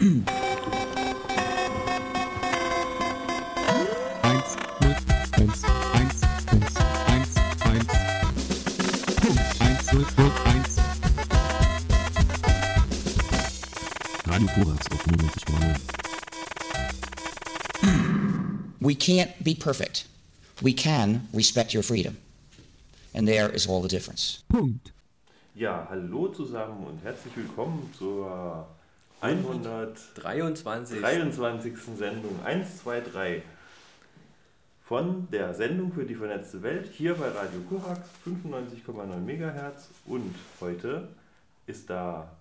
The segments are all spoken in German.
We can't be perfect. We can respect your freedom. And there is all the difference. Punkt. Ja, hallo zusammen und herzlich willkommen zur 123. 23. Sendung 123 von der Sendung für die vernetzte Welt hier bei Radio Korax 95,9 MHz und heute ist da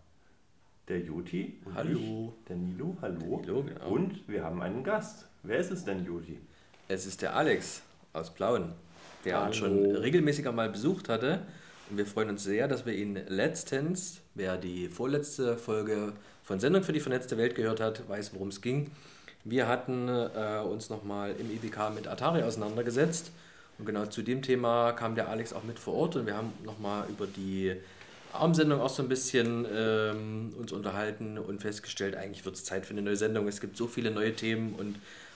der Joti und Hallo. ich, der Nilo, hallo. Der Nilo, genau. Und wir haben einen Gast. Wer ist es denn, Joti? Es ist der Alex aus Plauen, der Hallo. uns schon regelmäßiger mal besucht hatte. Und wir freuen uns sehr, dass wir ihn letztens, wer die vorletzte Folge von Sendung für die vernetzte Welt gehört hat, weiß, worum es ging. Wir hatten äh, uns nochmal im IBK mit Atari auseinandergesetzt. Und genau zu dem Thema kam der Alex auch mit vor Ort und wir haben nochmal über die Armsendung auch so ein bisschen ähm, uns unterhalten und festgestellt, eigentlich wird es Zeit für eine neue Sendung. Es gibt so viele neue Themen und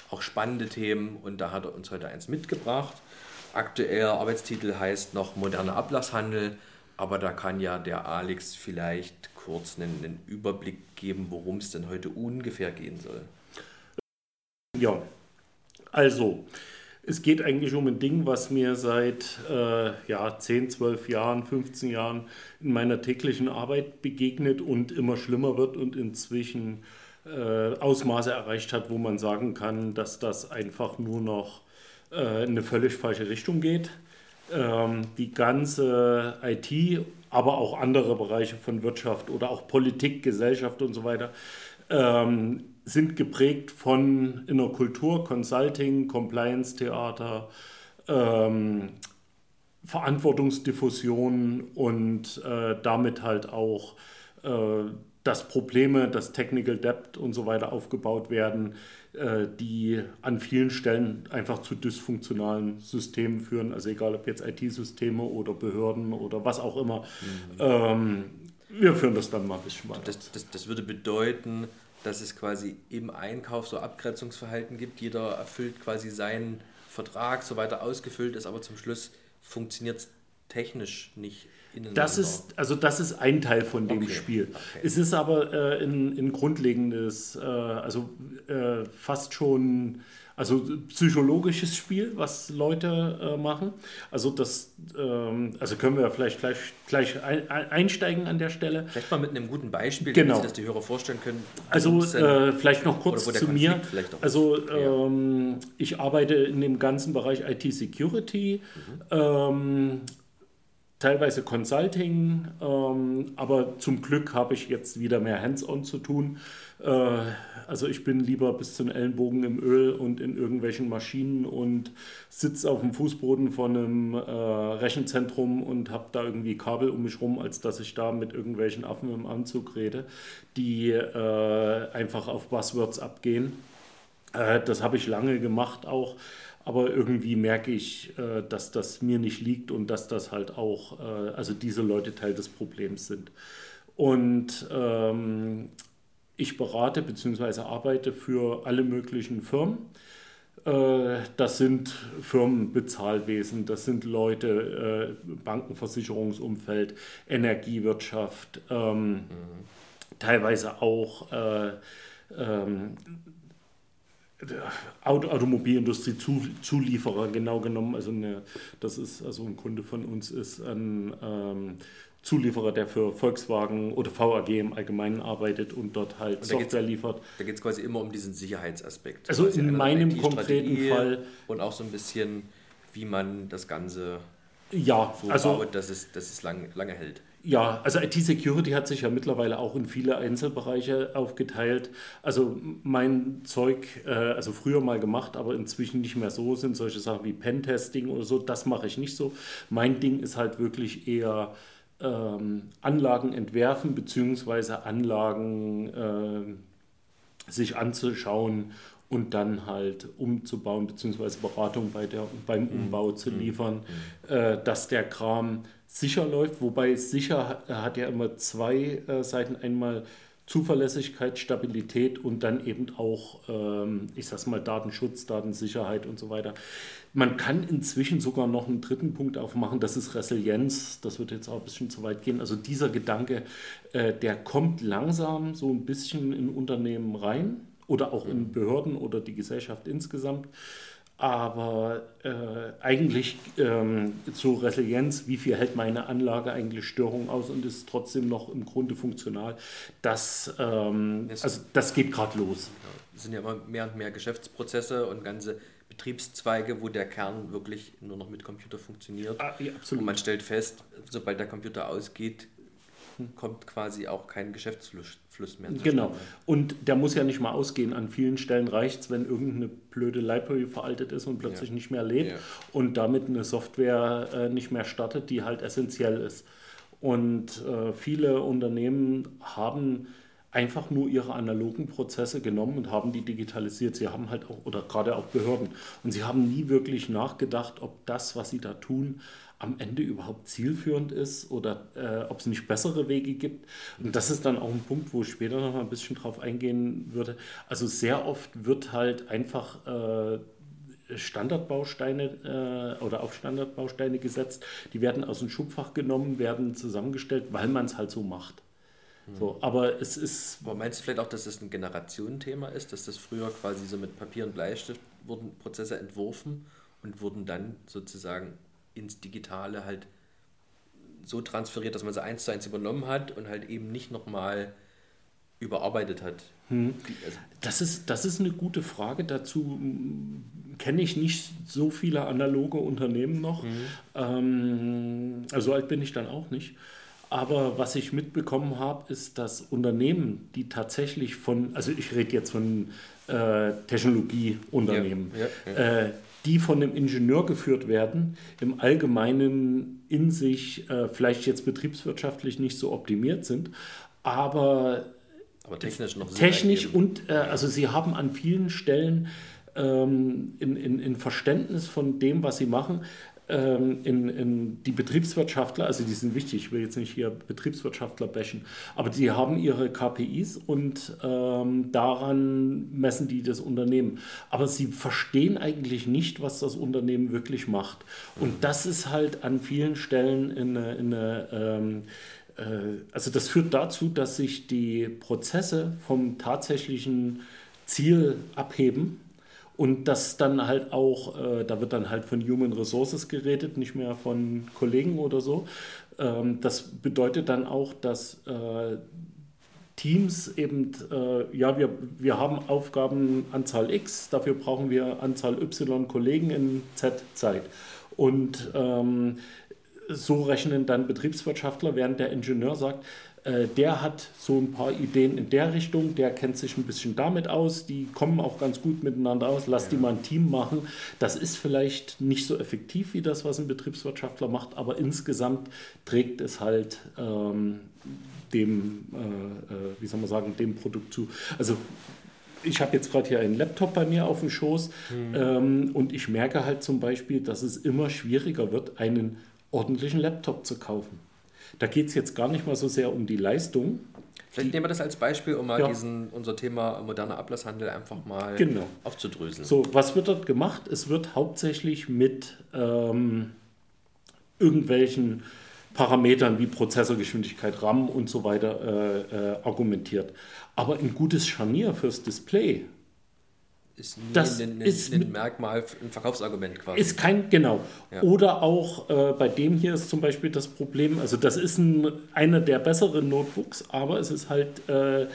auch spannende Themen und da hat er uns heute eins mitgebracht. Aktueller Arbeitstitel heißt noch moderner Ablasshandel, aber da kann ja der Alex vielleicht kurz einen, einen Überblick geben, worum es denn heute ungefähr gehen soll. Ja, also es geht eigentlich um ein Ding, was mir seit äh, ja, 10, 12 Jahren, 15 Jahren in meiner täglichen Arbeit begegnet und immer schlimmer wird und inzwischen äh, Ausmaße erreicht hat, wo man sagen kann, dass das einfach nur noch äh, in eine völlig falsche Richtung geht. Ähm, die ganze IT, aber auch andere Bereiche von Wirtschaft oder auch Politik, Gesellschaft und so weiter, ähm, sind geprägt von inner Kultur, Consulting, Compliance-Theater, ähm, Verantwortungsdiffusion und äh, damit halt auch, äh, dass Probleme, dass Technical Debt und so weiter aufgebaut werden, äh, die an vielen Stellen einfach zu dysfunktionalen Systemen führen. Also egal ob jetzt IT-Systeme oder Behörden oder was auch immer. Ähm, wir führen das dann mal ein bisschen weiter. Das, das, das würde bedeuten, dass es quasi im Einkauf so Abgrenzungsverhalten gibt. Jeder erfüllt quasi seinen Vertrag, so weiter ausgefüllt ist, aber zum Schluss funktioniert es technisch nicht. Das ist, also das ist ein Teil von dem Okay, Spiel. okay. Es ist aber äh, ein, ein grundlegendes, äh, also äh, fast schon, also psychologisches Spiel, was Leute äh, machen. Also das, ähm, also können wir vielleicht gleich, gleich ein, ein- einsteigen an der Stelle. Vielleicht mal mit einem guten Beispiel, Genau. damit sich das die Hörer vorstellen können. Also äh, vielleicht noch kurz zu mir. Also ähm, ich arbeite in dem ganzen Bereich IT-Security, ähm, teilweise Consulting, ähm, aber zum Glück habe ich jetzt wieder mehr Hands-on zu tun. Äh, also ich bin lieber bis zum Ellenbogen im Öl und in irgendwelchen Maschinen und sitze auf dem Fußboden von einem äh, Rechenzentrum und habe da irgendwie Kabel um mich rum, als dass ich da mit irgendwelchen Affen im Anzug rede, die äh, einfach auf Buzzwords abgehen. Äh, das habe ich lange gemacht auch, aber irgendwie merke ich, äh, dass das mir nicht liegt und dass das halt auch, äh, also diese Leute Teil des Problems sind. Und ähm, ich berate bzw. arbeite für alle möglichen Firmen. Äh, Das sind Firmenbezahlwesen, das sind Leute, äh, Bankenversicherungsumfeld, Energiewirtschaft, ähm, teilweise auch äh, ähm, Auto, Automobilindustrie, Zu, Zulieferer genau genommen. Also eine, das ist also ein Kunde von uns ist ein ähm, Zulieferer, der für Volkswagen oder VAG im Allgemeinen arbeitet und dort halt Und Software liefert. Da geht es quasi immer um diesen Sicherheitsaspekt. Also Quasi in einer meinem konkreten Fall- Und auch so ein bisschen, wie man das Ganze Ja, so also baut, dass es, dass es lang, lange hält. Ja, also IT-Security hat sich ja mittlerweile auch in viele Einzelbereiche aufgeteilt. Also mein Zeug, äh, also früher mal gemacht, aber inzwischen nicht mehr so, sind solche Sachen wie Pentesting oder so, das mache ich nicht so. Mein Ding ist halt wirklich eher ähm, Anlagen entwerfen, beziehungsweise Anlagen äh, sich anzuschauen und dann halt umzubauen, beziehungsweise Beratung bei der, beim Umbau zu liefern, äh, dass der Kram sicher läuft. Wobei sicher hat ja immer zwei äh, Seiten. Einmal Zuverlässigkeit, Stabilität und dann eben auch, ähm, ich sag's mal, Datenschutz, Datensicherheit und so weiter. Man kann inzwischen sogar noch einen dritten Punkt aufmachen, das ist Resilienz. Das wird jetzt auch ein bisschen zu weit gehen. Also dieser Gedanke, äh, der kommt langsam so ein bisschen in Unternehmen rein oder auch in Behörden oder die Gesellschaft insgesamt. Aber äh, eigentlich ähm, zur Resilienz, wie viel hält meine Anlage eigentlich Störungen aus und ist trotzdem noch im Grunde funktional, das, ähm, also das geht gerade los. Es sind ja immer mehr und mehr Geschäftsprozesse und ganze Betriebszweige, wo der Kern wirklich nur noch mit Computer funktioniert. Ah, ja, Und absolut. man stellt fest, sobald der Computer ausgeht, kommt quasi auch kein Geschäftsfluss Fluss mehr zustande. Genau. Und der muss ja nicht mal ausgehen. An vielen Stellen reicht es, wenn irgendeine blöde Library veraltet ist und plötzlich Ja. nicht mehr lebt Ja. und damit eine Software äh, nicht mehr startet, die halt essentiell ist. Und äh, viele Unternehmen haben einfach nur ihre analogen Prozesse genommen und haben die digitalisiert. Sie haben halt auch, oder gerade auch Behörden, und sie haben nie wirklich nachgedacht, ob das, was sie da tun, am Ende überhaupt zielführend ist oder äh, ob es nicht bessere Wege gibt. Und das ist dann auch ein Punkt, wo ich später noch mal ein bisschen drauf eingehen würde. Also sehr oft wird halt einfach äh, Standardbausteine äh, oder auf Standardbausteine gesetzt. Die werden aus dem Schubfach genommen, werden zusammengestellt, weil man es halt so macht. So, aber es ist Aber meinst du vielleicht auch, dass das ein Generationenthema ist, dass das früher quasi so mit Papier und Bleistift wurden Prozesse entworfen und wurden dann sozusagen ins Digitale halt so transferiert, dass man sie eins zu eins übernommen hat und halt eben nicht nochmal überarbeitet hat. Die, also, Das ist, das ist eine gute Frage. Dazu mm, kenne ich nicht so viele analoge Unternehmen noch. Ähm, also so alt bin ich dann auch nicht. Aber was ich mitbekommen habe, ist, dass Unternehmen, die tatsächlich von, also ich rede jetzt von äh, Technologieunternehmen, Ja, ja, Äh, die von einem Ingenieur geführt werden, im Allgemeinen in sich äh, vielleicht jetzt betriebswirtschaftlich nicht so optimiert sind, aber aber technisch technisch und äh, also sie haben an vielen Stellen ähm, in, in, in Verständnis von dem, was sie machen, in, in die Betriebswirtschaftler, also die sind wichtig, ich will jetzt nicht hier Betriebswirtschaftler bashen, aber die haben ihre KPIs und ähm, daran messen die das Unternehmen. Aber sie verstehen eigentlich nicht, was das Unternehmen wirklich macht. Und das ist halt an vielen Stellen in eine, in eine ähm, äh, also das führt dazu, dass sich die Prozesse vom tatsächlichen Ziel abheben und das dann halt auch, äh, da wird dann halt von Human Resources geredet, nicht mehr von Kollegen oder so. Ähm, das bedeutet dann auch, dass äh, Teams eben, äh, ja, wir, wir haben Aufgabenanzahl X, dafür brauchen wir Anzahl Y Kollegen in Z Zeit. Und ähm, so rechnen dann Betriebswirtschaftler, während der Ingenieur sagt, äh, der hat so ein paar Ideen in der Richtung, der kennt sich ein bisschen damit aus, die kommen auch ganz gut miteinander aus, lass die mal ein Team machen. Das ist vielleicht nicht so effektiv wie das, was ein Betriebswirtschaftler macht, aber insgesamt trägt es halt ähm, dem, äh, äh, wie soll man sagen, dem Produkt zu. Also ich habe jetzt gerade hier einen Laptop bei mir auf dem Schoß ähm, und ich merke halt zum Beispiel, dass es immer schwieriger wird, einen ordentlichen Laptop zu kaufen. Da geht es jetzt gar nicht mal so sehr um die Leistung. Vielleicht nehmen wir das als Beispiel, um mal Ja. diesen, unser Thema moderner Ablasshandel einfach mal Genau. aufzudröseln. So, was wird dort gemacht? Es wird hauptsächlich mit ähm, irgendwelchen Parametern wie Prozessorgeschwindigkeit, RAM und so weiter äh, äh, argumentiert. Aber ein gutes Scharnier fürs Display Ist nie Das ein, ein, ist ein Merkmal, ein Verkaufsargument quasi. Ist kein, genau. Ja. Oder auch äh, bei dem hier ist zum Beispiel das Problem, also das ist ein, einer der besseren Notebooks, aber es ist halt äh,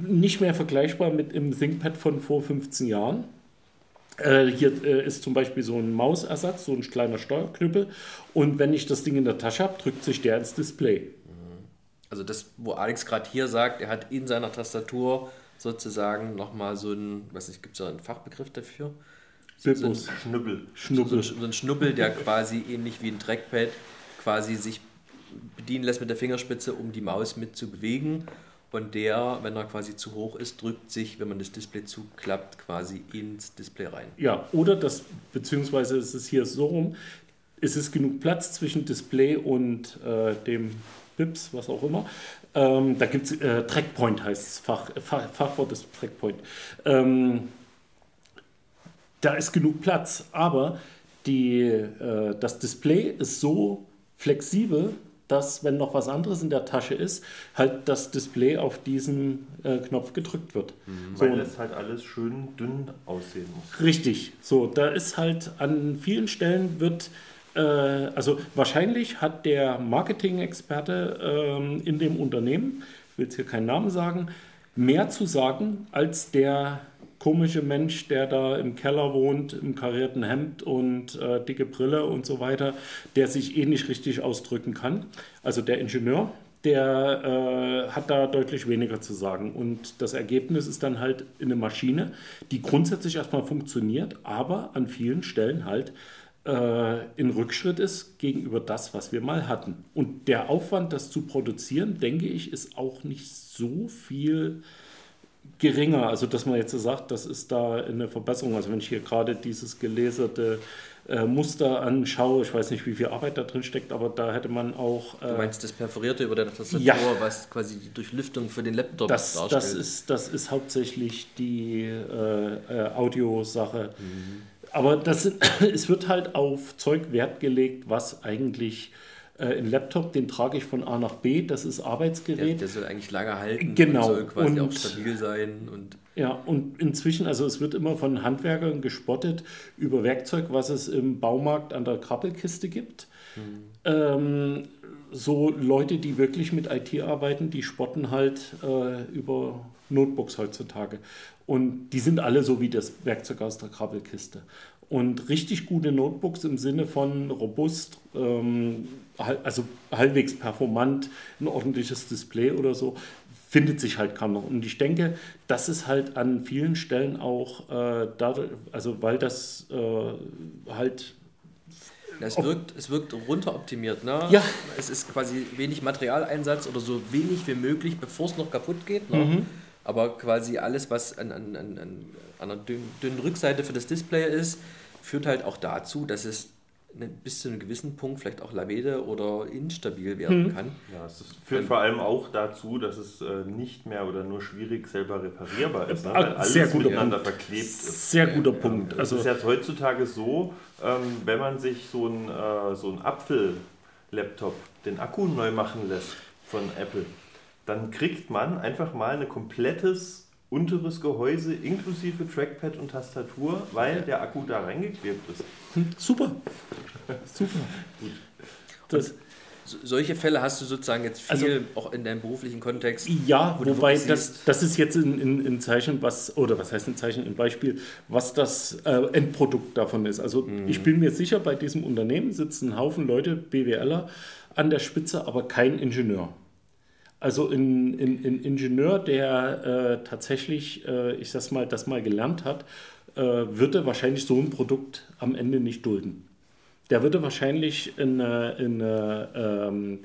nicht mehr vergleichbar mit dem ThinkPad von vor 15 Jahren. Äh, hier äh, ist zum Beispiel so ein Mausersatz, so ein kleiner Steuerknüppel. Und wenn ich das Ding in der Tasche habe, drückt sich der ins Display. Also das, wo Alex gerade hier sagt, er hat in seiner Tastatur sozusagen nochmal so ein, weiß nicht, gibt es da einen Fachbegriff dafür? Bilbus, Schnubbel. Schnubbel. So, so ein Schnubbel, der quasi ähnlich wie ein Trackpad quasi sich bedienen lässt mit der Fingerspitze, um die Maus mit zu bewegen. Und der, wenn er quasi zu hoch ist, drückt sich, wenn man das Display zuklappt, quasi ins Display rein. Ja, oder das, beziehungsweise ist es hier so rum, ist es genug Platz zwischen Display und äh, dem BIPs, was auch immer. Ähm, da gibt es, äh, Trackpoint heißt es, Fach, Fach, Fachwort ist Trackpoint. Ähm, da ist genug Platz, aber die, äh, das Display ist so flexibel, dass, wenn noch was anderes in der Tasche ist, halt das Display auf diesen äh, Knopf gedrückt wird. So, Weil es halt alles schön dünn aussehen muss. Richtig, so, da ist halt an vielen Stellen wird, äh, also wahrscheinlich hat der Marketing-Experte ähm, in dem Unternehmen, ich will jetzt hier keinen Namen sagen, mehr zu sagen als der komische Mensch, der da im Keller wohnt, im karierten Hemd und äh, dicke Brille und so weiter, der sich eh nicht richtig ausdrücken kann. Also der Ingenieur, der äh, hat da deutlich weniger zu sagen. Und das Ergebnis ist dann halt eine Maschine, die grundsätzlich erstmal funktioniert, aber an vielen Stellen halt äh, in Rückschritt ist gegenüber das, was wir mal hatten. Und der Aufwand, das zu produzieren, denke ich, ist auch nicht so viel geringer. Also, dass man jetzt sagt, das ist da eine Verbesserung. Also, wenn ich hier gerade dieses geleserte äh, Muster anschaue, ich weiß nicht, wie viel Arbeit da drin steckt, aber da hätte man auch. Du Äh, meinst das Perforierte über der Tastatur, Ja. was quasi die Durchlüftung für den Laptop das, darstellt? das, ist, das ist hauptsächlich die äh, äh, Audiosache. Aber das es wird halt auf Zeug Wert gelegt, was eigentlich äh, ein Laptop, den trage ich von A nach B, das ist der, Arbeitsgerät. der soll eigentlich lange halten Genau, und soll quasi und- auch stabil sein. Und Ja, und inzwischen, also es wird immer von Handwerkern gespottet über Werkzeug, was es im Baumarkt an der Krabbelkiste gibt. Ähm, so Leute, die wirklich mit IT arbeiten, die spotten halt äh, über Notebooks heutzutage. Und die sind alle so wie das Werkzeug aus der Krabbelkiste. Und richtig gute Notebooks im Sinne von robust, ähm, also halbwegs performant, ein ordentliches Display oder so, findet sich halt kaum noch. Und ich denke, das ist halt an vielen Stellen auch äh, dadurch, also weil das äh, halt es, wirkt, es wirkt runteroptimiert. Ne? Ja. Es ist quasi wenig Materialeinsatz oder so wenig wie möglich, bevor es noch kaputt geht. Ne? Mhm. Aber quasi alles, was an, an, an, an an einer dünnen, dünnen Rückseite für das Display ist, führt halt auch dazu, dass es ne- bis zu einem gewissen Punkt vielleicht auch lavede oder instabil Mhm. werden kann. Ja, es führt vor allem auch dazu, dass es äh, nicht mehr oder nur schwierig selber reparierbar ist, ne? Ah, weil alles sehr miteinander Punkt. verklebt ist. sehr guter Punkt. Es Also ist jetzt heutzutage so, ähm, wenn man sich so einen äh, so einen Apfel-Laptop den Akku neu machen lässt von Apple, dann kriegt man einfach mal ein komplettes unteres Gehäuse inklusive Trackpad und Tastatur, weil der Akku da reingeklebt ist. super. Super. Das, So, solche Fälle hast du sozusagen jetzt viel Also- auch in deinem beruflichen Kontext. Ja, Wo wobei das, das ist jetzt ein Zeichen, was, oder was heißt ein Zeichen, ein Beispiel, was das äh, Endprodukt davon ist. Also Mhm. ich bin mir sicher, bei diesem Unternehmen sitzen ein Haufen Leute, BWLer, an der Spitze, aber kein Ingenieur. Also ein, ein, ein Ingenieur, der äh, tatsächlich, äh, ich sag's mal, das mal gelernt hat, äh, würde wahrscheinlich so ein Produkt am Ende nicht dulden. Der würde wahrscheinlich in, äh, in äh, ähm,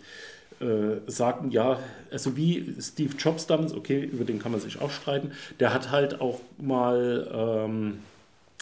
äh, sagen, ja, also wie Steve Jobs damals, okay, über den kann man sich auch streiten, der hat halt auch mal ähm,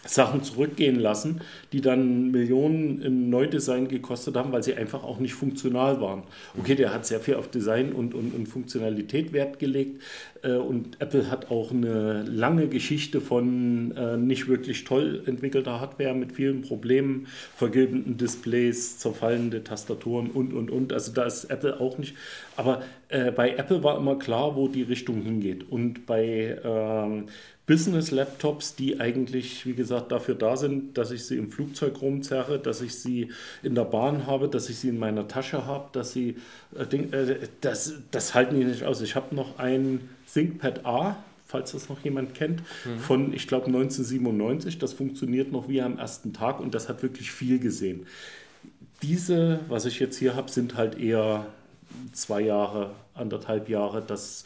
Sachen zurückgehen lassen, die dann Millionen im Neudesign gekostet haben, weil sie einfach auch nicht funktional waren. Okay, der hat sehr viel auf Design und, und, und Funktionalität Wert gelegt äh, und Apple hat auch eine lange Geschichte von äh, nicht wirklich toll entwickelter Hardware mit vielen Problemen, vergilbenden Displays, zerfallende Tastaturen und, und, und. Also da ist Apple auch nicht. Aber äh, bei Apple war immer klar, wo die Richtung hingeht. Und bei ähm, Business-Laptops, die eigentlich, wie gesagt, dafür da sind, dass ich sie im Flugzeug rumzerre, dass ich sie in der Bahn habe, dass ich sie in meiner Tasche habe, dass sie, äh, äh, das, das halten die nicht aus. Ich habe noch ein ThinkPad A, falls das noch jemand kennt, von, ich glaube, 1997. Das funktioniert noch wie am ersten Tag und das hat wirklich viel gesehen. Diese, was ich jetzt hier habe, sind halt eher zwei Jahre, anderthalb Jahre, das,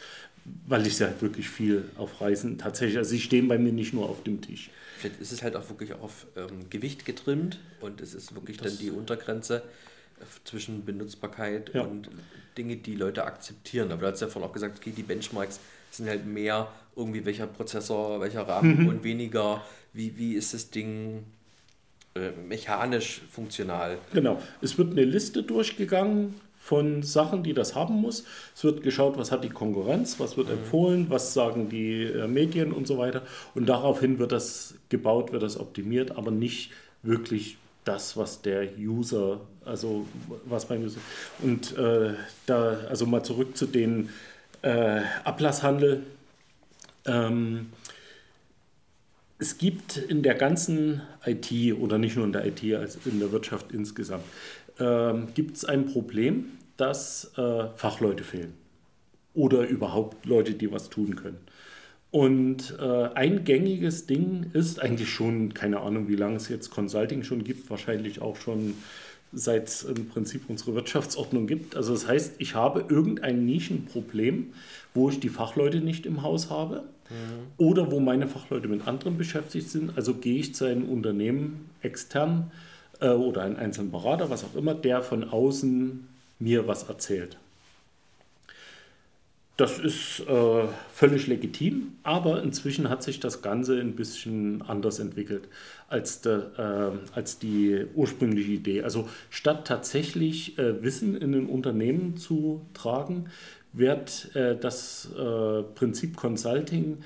weil ich sie halt wirklich viel auf Reisen tatsächlich, also sie stehen bei mir nicht nur auf dem Tisch. Vielleicht ist es halt auch wirklich auf ähm, Gewicht getrimmt und es ist wirklich dann die Untergrenze äh, zwischen Benutzbarkeit Ja. und Dinge, die Leute akzeptieren. Aber du hast ja vorhin auch gesagt, okay, die Benchmarks sind halt mehr irgendwie welcher Prozessor, welcher RAM Mhm. und weniger, wie, wie ist das Ding äh, mechanisch funktional. Genau. Es wird eine Liste durchgegangen von Sachen, die das haben muss. Es wird geschaut, was hat die Konkurrenz, was wird empfohlen, was sagen die äh, Medien und so weiter. Und daraufhin wird das gebaut, wird das optimiert, aber nicht wirklich das, was der User, also was beim User. Und äh, da, also mal zurück zu den äh, Ablasshandel. Ähm, es gibt in der ganzen IT oder nicht nur in der IT, als in der Wirtschaft insgesamt, ähm, gibt es ein Problem, dass äh, Fachleute fehlen oder überhaupt Leute, die was tun können. Und äh, ein gängiges Ding ist eigentlich schon, keine Ahnung, wie lange es jetzt Consulting schon gibt, wahrscheinlich auch schon seit es im Prinzip unsere Wirtschaftsordnung gibt. Also das heißt, ich habe irgendein Nischenproblem, wo ich die Fachleute nicht im Haus habe oder wo meine Fachleute mit anderen beschäftigt sind. Also gehe ich zu einem Unternehmen extern äh, oder einen einzelnen Berater, was auch immer, der von außen mir was erzählt. Das ist äh, völlig legitim, aber inzwischen hat sich das Ganze ein bisschen anders entwickelt als, de, äh, als die ursprüngliche Idee. Also statt tatsächlich äh, Wissen in ein Unternehmen zu tragen, wird äh, das äh, Prinzip Consulting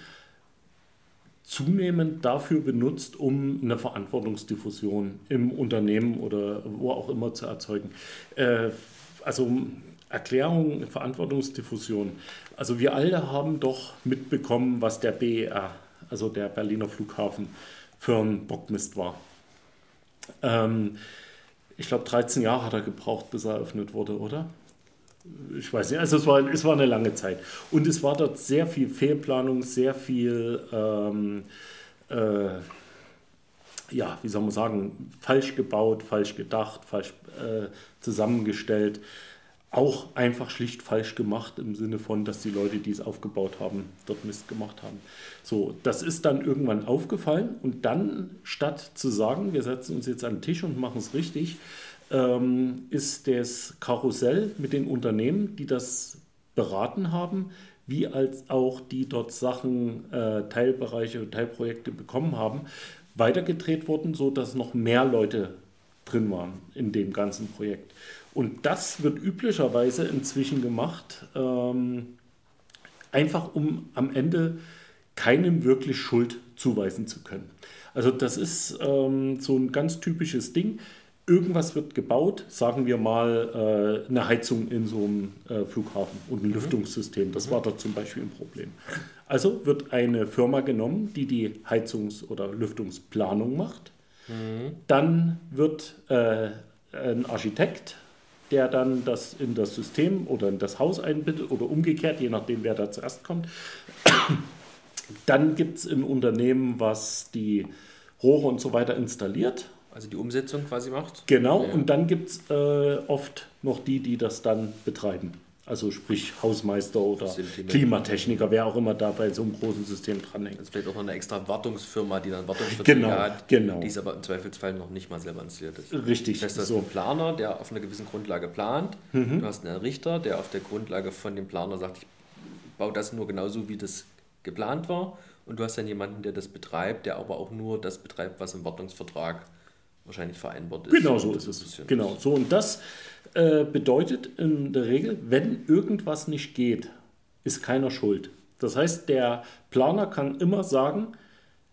zunehmend dafür benutzt, um eine Verantwortungsdiffusion im Unternehmen oder wo auch immer zu erzeugen. Äh, also Erklärung, Verantwortungsdiffusion. Also wir alle haben doch mitbekommen, was der BER, also der Berliner Flughafen, für ein Bockmist war. Ähm, ich glaube, 13 Jahre hat er gebraucht, bis er eröffnet wurde, oder? Ich weiß nicht, also es war, es war eine lange Zeit. Und es war dort sehr viel Fehlplanung, sehr viel, ähm, äh, ja, wie soll man sagen, falsch gebaut, falsch gedacht, falsch äh, zusammengestellt auch einfach schlicht falsch gemacht im Sinne von, dass die Leute, die es aufgebaut haben, dort Mist gemacht haben. So, das ist dann irgendwann aufgefallen und dann statt zu sagen, wir setzen uns jetzt an den Tisch und machen es richtig, ähm, ist das Karussell mit den Unternehmen, die das beraten haben, wie als auch die dort Sachen, äh, Teilbereiche, Teilprojekte bekommen haben, weitergedreht worden, sodass noch mehr Leute drin waren in dem ganzen Projekt. Und das wird üblicherweise inzwischen gemacht, ähm, einfach um am Ende keinem wirklich Schuld zuweisen zu können. Also das ist ähm, so ein ganz typisches Ding. Irgendwas wird gebaut, sagen wir mal äh, eine Heizung in so einem äh, Flughafen und ein mhm. Lüftungssystem. Das war dort zum Beispiel ein Problem. Also wird eine Firma genommen, die die Heizungs- oder Lüftungsplanung macht. Mhm. Dann wird äh, ein Architekt der dann das in das System oder in das Haus einbindet oder umgekehrt, je nachdem, wer da zuerst kommt. Dann gibt es ein Unternehmen, was die Rohre und so weiter installiert. Also die Umsetzung quasi macht. Genau, ja. und dann gibt es äh, oft noch die, die das dann betreiben also sprich Hausmeister oder Klimatechniker, wer auch immer da bei so einem großen System dranhängt. Also vielleicht auch noch eine extra Wartungsfirma, die dann Wartungsverträge genau, hat, genau. die es aber im Zweifelsfall noch nicht mal selber installiert ist. Richtig. Das heißt, du hast so. einen Planer, der auf einer gewissen Grundlage plant, mhm. du hast einen Richter, der auf der Grundlage von dem Planer sagt, ich baue das nur genauso, wie das geplant war und du hast dann jemanden, der das betreibt, der aber auch nur das betreibt, was im Wartungsvertrag wahrscheinlich vereinbart ist. Genau so ist es. Genau so und das äh, bedeutet in der Regel, wenn irgendwas nicht geht, ist keiner schuld. Das heißt, der Planer kann immer sagen,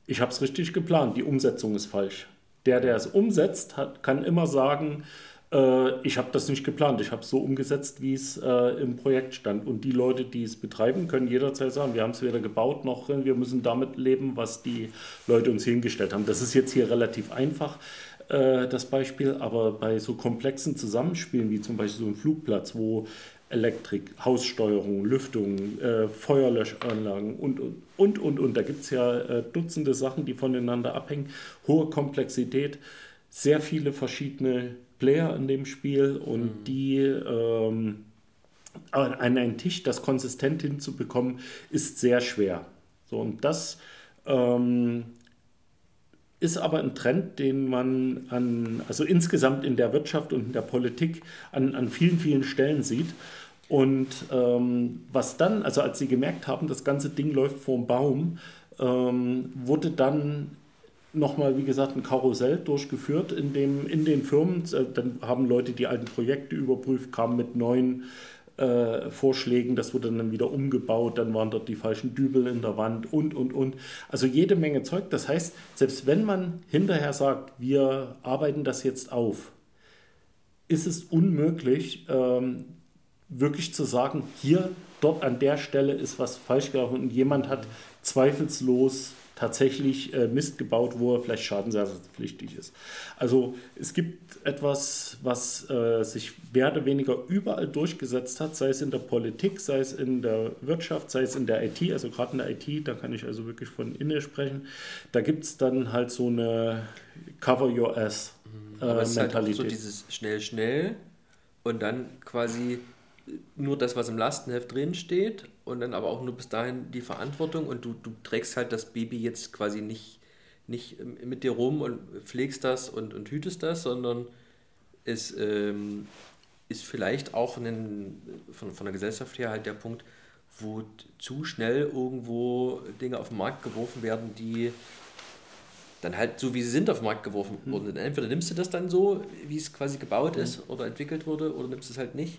ich habe es richtig geplant, die Umsetzung ist falsch. Der, der es umsetzt, hat, kann immer sagen, äh, ich habe das nicht geplant, ich habe es so umgesetzt, wie es äh, im Projekt stand. Und die Leute, die es betreiben, können jederzeit sagen, wir haben es weder gebaut noch wir müssen damit leben, was die Leute uns hingestellt haben. Das ist jetzt hier relativ einfach äh, das Beispiel, aber bei so komplexen Zusammenspielen wie zum Beispiel so ein Flugplatz, wo Elektrik, Haussteuerung, Lüftung, äh, Feuerlöschanlagen und, und, und, und, da gibt es ja äh, Dutzende Sachen, die voneinander abhängen, hohe Komplexität, sehr viele verschiedene Player in dem Spiel und mhm. die ähm, an einen Tisch das konsistent hinzubekommen, ist sehr schwer. So, und das ähm, ist aber ein Trend, den man an, also insgesamt in der Wirtschaft und in der Politik an, an vielen, vielen Stellen sieht. Und ähm, was dann, also als sie gemerkt haben, das ganze Ding läuft vor dem Baum, ähm, wurde dann nochmal, wie gesagt, ein Karussell durchgeführt in, dem, in den Firmen. Äh, Dann haben Leute die alten Projekte überprüft, kamen mit neuen äh, Vorschlägen, das wurde dann wieder umgebaut, dann waren dort die falschen Dübel in der Wand und, und, und. Also jede Menge Zeug. Das heißt, selbst wenn man hinterher sagt, wir arbeiten das jetzt auf, ist es unmöglich, ähm, wirklich zu sagen, hier, dort an der Stelle ist was falsch gelaufen und jemand hat zweifelslos tatsächlich äh, Mist gebaut, wo er vielleicht schadensersatzpflichtig ist. Also es gibt etwas, was äh, sich mehr oder weniger überall durchgesetzt hat, sei es in der Politik, sei es in der Wirtschaft, sei es in der IT, also gerade in der IT, da kann ich also wirklich von innen sprechen, da gibt es dann halt so eine Cover Your Ass. Äh, Aber es ist halt auch so Mentalität. dieses schnell, schnell und dann quasi nur das, was im Lastenheft drin steht und dann aber auch nur bis dahin die Verantwortung und du, du trägst halt das Baby jetzt quasi nicht, nicht ähm, mit dir rum und pflegst das und, und hütest das, sondern es ähm, ist vielleicht auch ein, von, von der Gesellschaft her halt der Punkt, wo zu schnell irgendwo Dinge auf den Markt geworfen werden, die dann halt so wie sie sind auf den Markt geworfen Hm. wurden. Entweder nimmst du das dann so, wie es quasi gebaut ist oder entwickelt wurde, oder nimmst es halt nicht.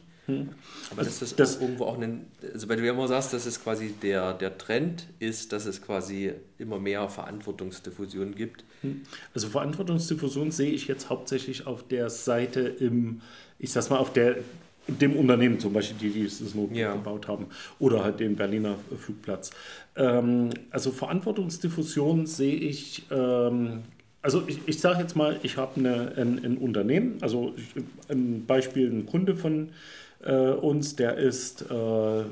Aber das ist Hm. Das- auch irgendwo auch ein, also weil du ja immer sagst, dass es quasi der, der Trend ist, dass es quasi immer mehr Verantwortungsdiffusion gibt. Also Verantwortungsdiffusion sehe ich jetzt hauptsächlich auf der Seite im, ich sag's mal, auf der dem Unternehmen zum Beispiel, die dieses Notebook Ja. gebaut haben oder halt den Berliner Flugplatz. Ähm, also Verantwortungsdiffusion sehe ich, ähm, also ich, ich sage jetzt mal, ich habe ein, ein Unternehmen, also ich, ein Beispiel, ein Kunde von äh, uns, der ist äh,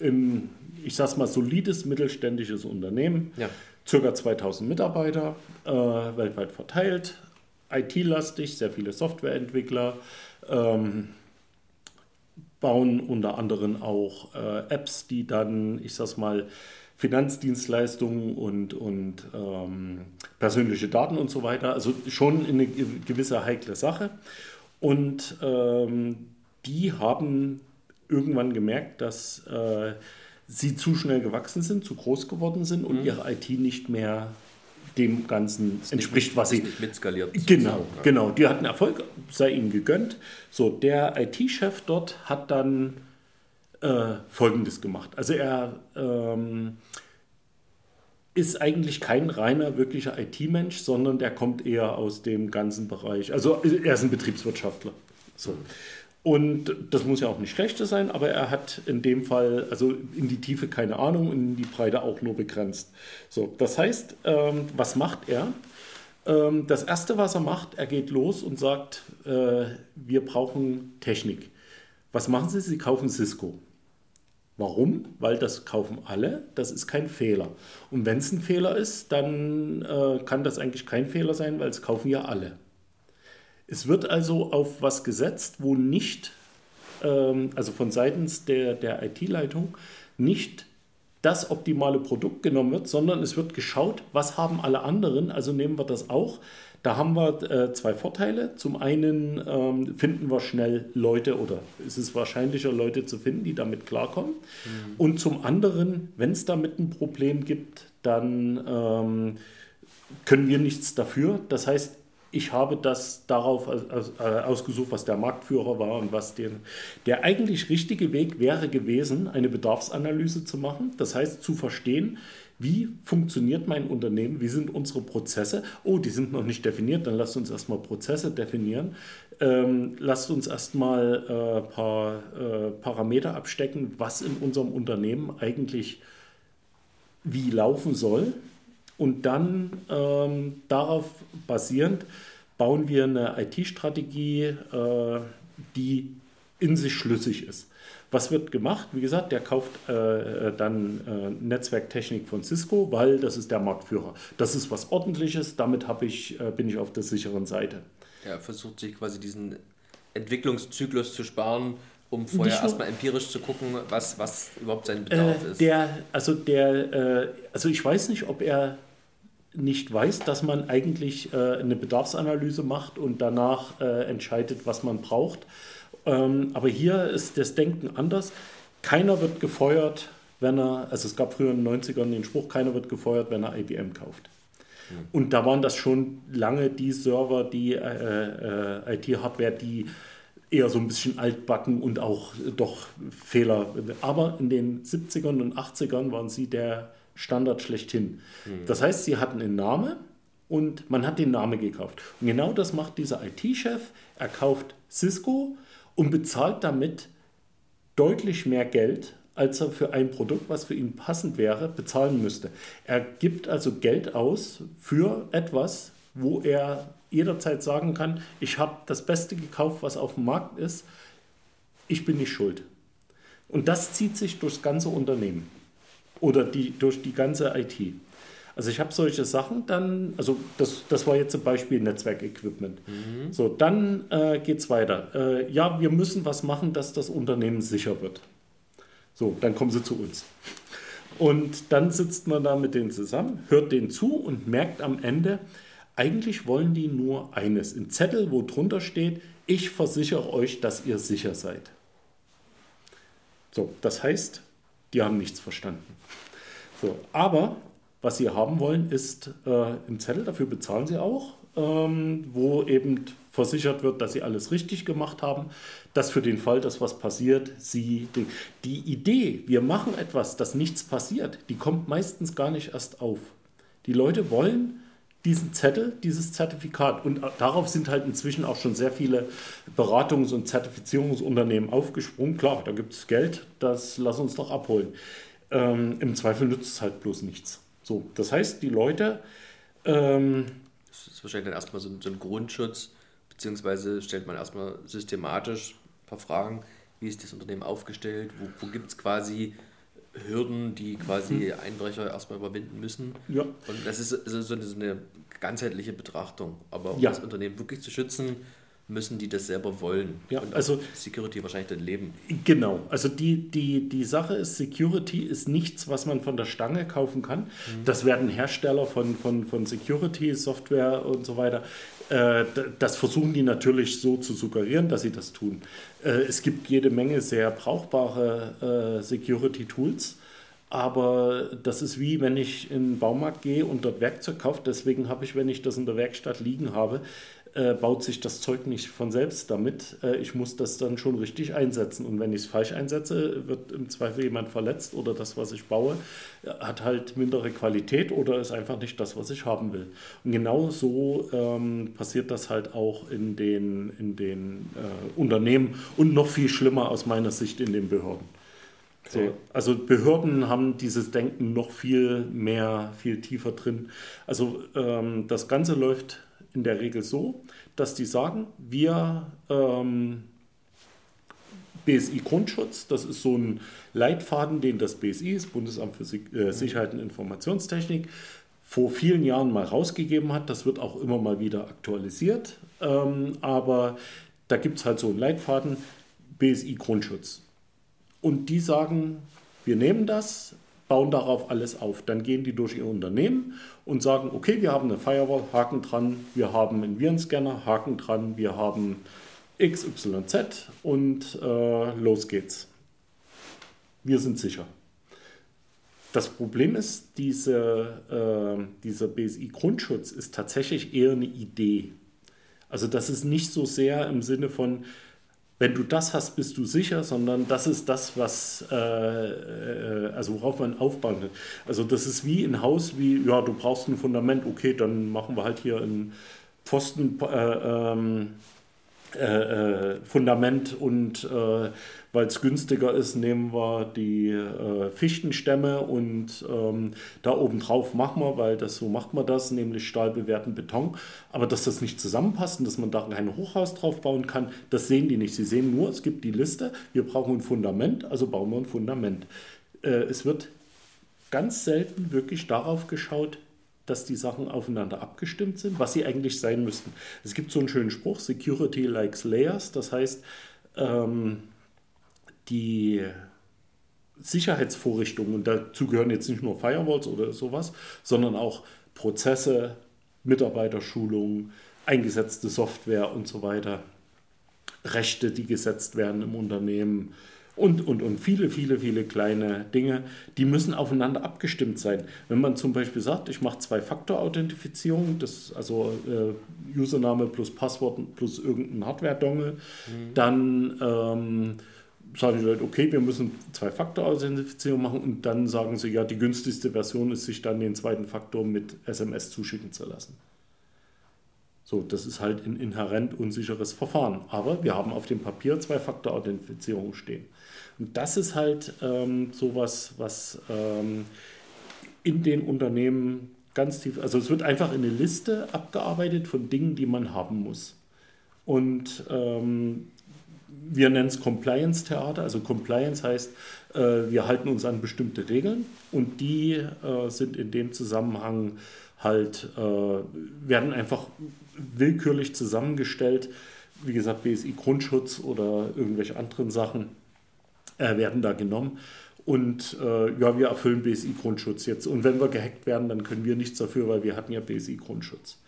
im, ich sag's mal, solides mittelständisches Unternehmen Ja. circa 2000 Mitarbeiter, äh, weltweit verteilt, IT-lastig, sehr viele Softwareentwickler, ähm, bauen unter anderem auch äh, Apps, die dann, ich sag's mal, Finanzdienstleistungen und, und ähm, persönliche Daten und so weiter, also schon eine ge- gewisse heikle Sache. Und ähm, die haben irgendwann gemerkt, dass äh, sie zu schnell gewachsen sind, zu groß geworden sind und ihre IT nicht mehr dem Ganzen entspricht, was ist sie nicht mitskaliert. Genau, genau. Die hatten Erfolg, sei ihnen gegönnt. So, der IT-Chef dort hat dann äh, Folgendes gemacht. Also er ähm, ist eigentlich kein reiner, wirklicher IT-Mensch, sondern der kommt eher aus dem ganzen Bereich. Also er ist ein Betriebswirtschaftler. So. Und das muss ja auch nicht schlechter sein, aber er hat in dem Fall, also in die Tiefe keine Ahnung, in die Breite auch nur begrenzt. So, das heißt, ähm, was macht er? Ähm, das erste, was er macht, er geht los und sagt, äh, wir brauchen Technik. Was machen Sie? Sie kaufen Cisco. Warum? Weil das kaufen alle, das ist kein Fehler. Und wenn es ein Fehler ist, dann äh, kann das eigentlich kein Fehler sein, weil es kaufen ja alle. Es wird also auf was gesetzt, wo nicht, ähm, also von seitens der, der IT-Leitung, nicht das optimale Produkt genommen wird, sondern es wird geschaut, was haben alle anderen, also nehmen wir das auch. Da haben wir äh, zwei Vorteile. Zum einen ähm, finden wir schnell Leute oder ist es wahrscheinlicher, Leute zu finden, die damit klarkommen. Und zum anderen, wenn es damit ein Problem gibt, dann ähm, können wir nichts dafür. Das heißt, ich habe das darauf äh, ausgesucht, was der Marktführer war und was den. Der eigentlich richtige Weg wäre gewesen, eine Bedarfsanalyse zu machen. Das heißt, zu verstehen, wie funktioniert mein Unternehmen, wie sind unsere Prozesse. Oh, die sind noch nicht definiert, dann lasst uns erstmal Prozesse definieren. Ähm, lasst uns erstmal ein äh, paar äh, Parameter abstecken, was in unserem Unternehmen eigentlich wie laufen soll. Und dann ähm, darauf basierend bauen wir eine IT-Strategie, äh, die in sich schlüssig ist. Was wird gemacht? Wie gesagt, der kauft äh, dann äh, Netzwerktechnik von Cisco, weil das ist der Marktführer. Das ist was Ordentliches, damit ich, äh, bin ich auf der sicheren Seite. Er versucht sich quasi diesen Entwicklungszyklus zu sparen, um vorher erstmal empirisch zu gucken, was, was überhaupt sein Bedarf Äh, ist. der, also der, äh, also ich weiß nicht, ob er nicht weiß, dass man eigentlich äh, eine Bedarfsanalyse macht und danach äh, entscheidet, was man braucht. Ähm, aber hier ist das Denken anders. Keiner wird gefeuert, wenn er, also es gab früher in den 90ern den Spruch, keiner wird gefeuert, wenn er IBM kauft. Und da waren das schon lange die Server, die äh, äh, IT-Hardware, die eher so ein bisschen altbacken und auch doch Fehler. Aber in den 70ern und 80ern waren sie der Standard schlechthin. Das heißt, sie hatten einen Namen und man hat den Namen gekauft. Und genau das macht dieser IT-Chef. Er kauft Cisco und bezahlt damit deutlich mehr Geld, als er für ein Produkt, was für ihn passend wäre, bezahlen müsste. Er gibt also Geld aus für etwas, wo er jederzeit sagen kann, ich habe das Beste gekauft, was auf dem Markt ist, ich bin nicht schuld. Und das zieht sich durchs ganze Unternehmen oder die, durch die ganze IT. Also ich habe solche Sachen dann, also das, das war jetzt ein Beispiel Netzwerkequipment. So, dann äh, geht es weiter. Äh, ja, wir müssen was machen, dass das Unternehmen sicher wird. So, dann kommen sie zu uns. Und dann sitzt man da mit denen zusammen, hört denen zu und merkt am Ende, eigentlich wollen die nur eines. Ein Zettel, wo drunter steht, ich versichere euch, dass ihr sicher seid. So, das heißt, die haben nichts verstanden. So, aber was sie haben wollen, ist äh, im Zettel, dafür bezahlen sie auch, ähm, wo eben versichert wird, dass sie alles richtig gemacht haben, dass für den Fall, dass was passiert, sie die, die Idee, wir machen etwas, dass nichts passiert, die kommt meistens gar nicht erst auf. Die Leute wollen diesen Zettel, dieses Zertifikat. Und darauf sind halt inzwischen auch schon sehr viele Beratungs- und Zertifizierungsunternehmen aufgesprungen. Klar, da gibt es Geld, das lass uns doch abholen. Ähm, Im Zweifel nützt es halt bloß nichts. So, das heißt, die Leute, ähm, Das ist wahrscheinlich dann erstmal so ein, so ein Grundschutz, beziehungsweise stellt man erstmal systematisch ein paar Fragen, wie ist das Unternehmen aufgestellt, wo, wo gibt es quasi Hürden, die quasi Einbrecher erstmal überwinden müssen. Ja. Und das ist so eine, so eine ganzheitliche Betrachtung. Aber um Ja. das Unternehmen wirklich zu schützen, müssen die das selber wollen. Ja, Und also- Security wahrscheinlich dann leben. Genau, also die, die, die Sache ist, Security ist nichts, was man von der Stange kaufen kann. Das werden Hersteller von, von, von Security, Software und so weiter, das versuchen die natürlich so zu suggerieren, dass sie das tun. Äh, es gibt jede Menge sehr brauchbare äh, Security-Tools. Aber das ist wie wenn ich in den Baumarkt gehe und dort Werkzeug kaufe. Deswegen habe ich, wenn ich das in der Werkstatt liegen habe, äh, baut sich das Zeug nicht von selbst damit. Äh, ich muss das dann schon richtig einsetzen. Und wenn ich es falsch einsetze, wird im Zweifel jemand verletzt oder das, was ich baue, äh, hat halt mindere Qualität oder ist einfach nicht das, was ich haben will. Und genau so ähm, passiert das halt auch in den, in den äh, Unternehmen und noch viel schlimmer aus meiner Sicht in den Behörden. So, also Behörden haben dieses Denken noch viel mehr, viel tiefer drin. Also ähm, das Ganze läuft in der Regel so, dass die sagen, wir ähm, BSI Grundschutz, das ist so ein Leitfaden, den das BSI, das Bundesamt für äh, Sicherheit und Informationstechnik, vor vielen Jahren mal rausgegeben hat. Das wird auch immer mal wieder aktualisiert. Ähm, aber da gibt es halt so einen Leitfaden, BSI Grundschutz. Und die sagen, wir nehmen das, bauen darauf alles auf. Dann gehen die durch ihr Unternehmen und sagen, okay, wir haben eine Firewall, Haken dran, wir haben einen Virenscanner, Haken dran, wir haben XYZ und äh, los geht's. Wir sind sicher. Das Problem ist, diese, äh, dieser BSI-Grundschutz ist tatsächlich eher eine Idee. Also das ist nicht so sehr im Sinne von, wenn du das hast, bist du sicher, sondern das ist das, was, äh, äh, also worauf man aufbauen will. Also das ist wie ein Haus, wie, ja, du brauchst ein Fundament, okay, dann machen wir halt hier ein Pfosten, äh, ähm, äh, äh, Fundament und äh, weil es günstiger ist, nehmen wir die äh, Fichtenstämme und ähm, da oben drauf machen wir, weil das so macht man das, nämlich stahlbewehrten Beton. Aber dass das nicht zusammenpasst und dass man da kein Hochhaus drauf bauen kann, das sehen die nicht. Sie sehen nur, es gibt die Liste, wir brauchen ein Fundament, also bauen wir ein Fundament. Äh, es wird ganz selten wirklich darauf geschaut, dass die Sachen aufeinander abgestimmt sind, was sie eigentlich sein müssten. Es gibt so einen schönen Spruch, Security likes layers, das heißt, ähm, die Sicherheitsvorrichtungen, und dazu gehören jetzt nicht nur Firewalls oder sowas, sondern auch Prozesse, Mitarbeiterschulungen, eingesetzte Software und so weiter, Rechte, die gesetzt werden im Unternehmen Und, und, und viele, viele, viele kleine Dinge, die müssen aufeinander abgestimmt sein. Wenn man zum Beispiel sagt, ich mache Zwei-Faktor-Authentifizierung, das also äh, Username plus Passwort plus irgendein Hardware-Dongle, dann ähm, sagen die Leute, okay, wir müssen Zwei-Faktor-Authentifizierung machen und dann sagen sie, ja, die günstigste Version ist, sich dann den zweiten Faktor mit SMS zuschicken zu lassen. So, das ist halt ein inhärent unsicheres Verfahren. Aber wir haben auf dem Papier Zwei-Faktor-Authentifizierung stehen. Und das ist halt ähm, sowas, was ähm, in den Unternehmen ganz tief, also es wird einfach in eine Liste abgearbeitet von Dingen, die man haben muss. Und ähm, wir nennen es Compliance-Theater. Also Compliance heißt, äh, wir halten uns an bestimmte Regeln und die äh, sind in dem Zusammenhang halt, äh, werden einfach willkürlich zusammengestellt. Wie gesagt, BSI Grundschutz oder irgendwelche anderen Sachen äh, werden da genommen. Und äh, ja, wir erfüllen BSI Grundschutz jetzt. Und wenn wir gehackt werden, dann können wir nichts dafür, weil wir hatten ja BSI Grundschutz.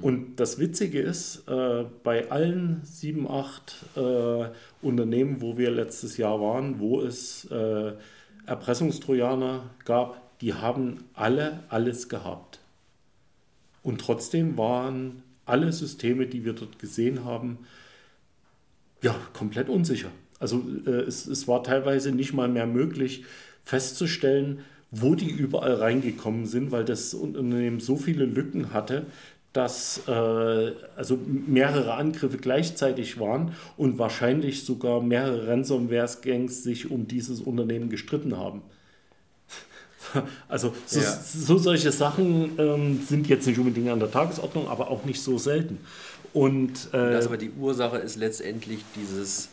Und das Witzige ist, äh, bei allen sieben, acht äh, Unternehmen, wo wir letztes Jahr waren, wo es äh, Erpressungstrojaner gab, die haben alle alles gehabt. Und trotzdem waren alle Systeme, die wir dort gesehen haben, ja, komplett unsicher. Also äh, es, es war teilweise nicht mal mehr möglich festzustellen, wo die überall reingekommen sind, weil das Unternehmen so viele Lücken hatte, dass äh, also mehrere Angriffe gleichzeitig waren und wahrscheinlich sogar mehrere Ransomware-Gangs sich um dieses Unternehmen gestritten haben. Also so, Ja. so solche Sachen ähm, sind jetzt nicht unbedingt an der Tagesordnung, aber auch nicht so selten. Und äh, Das aber die Ursache ist letztendlich dieses,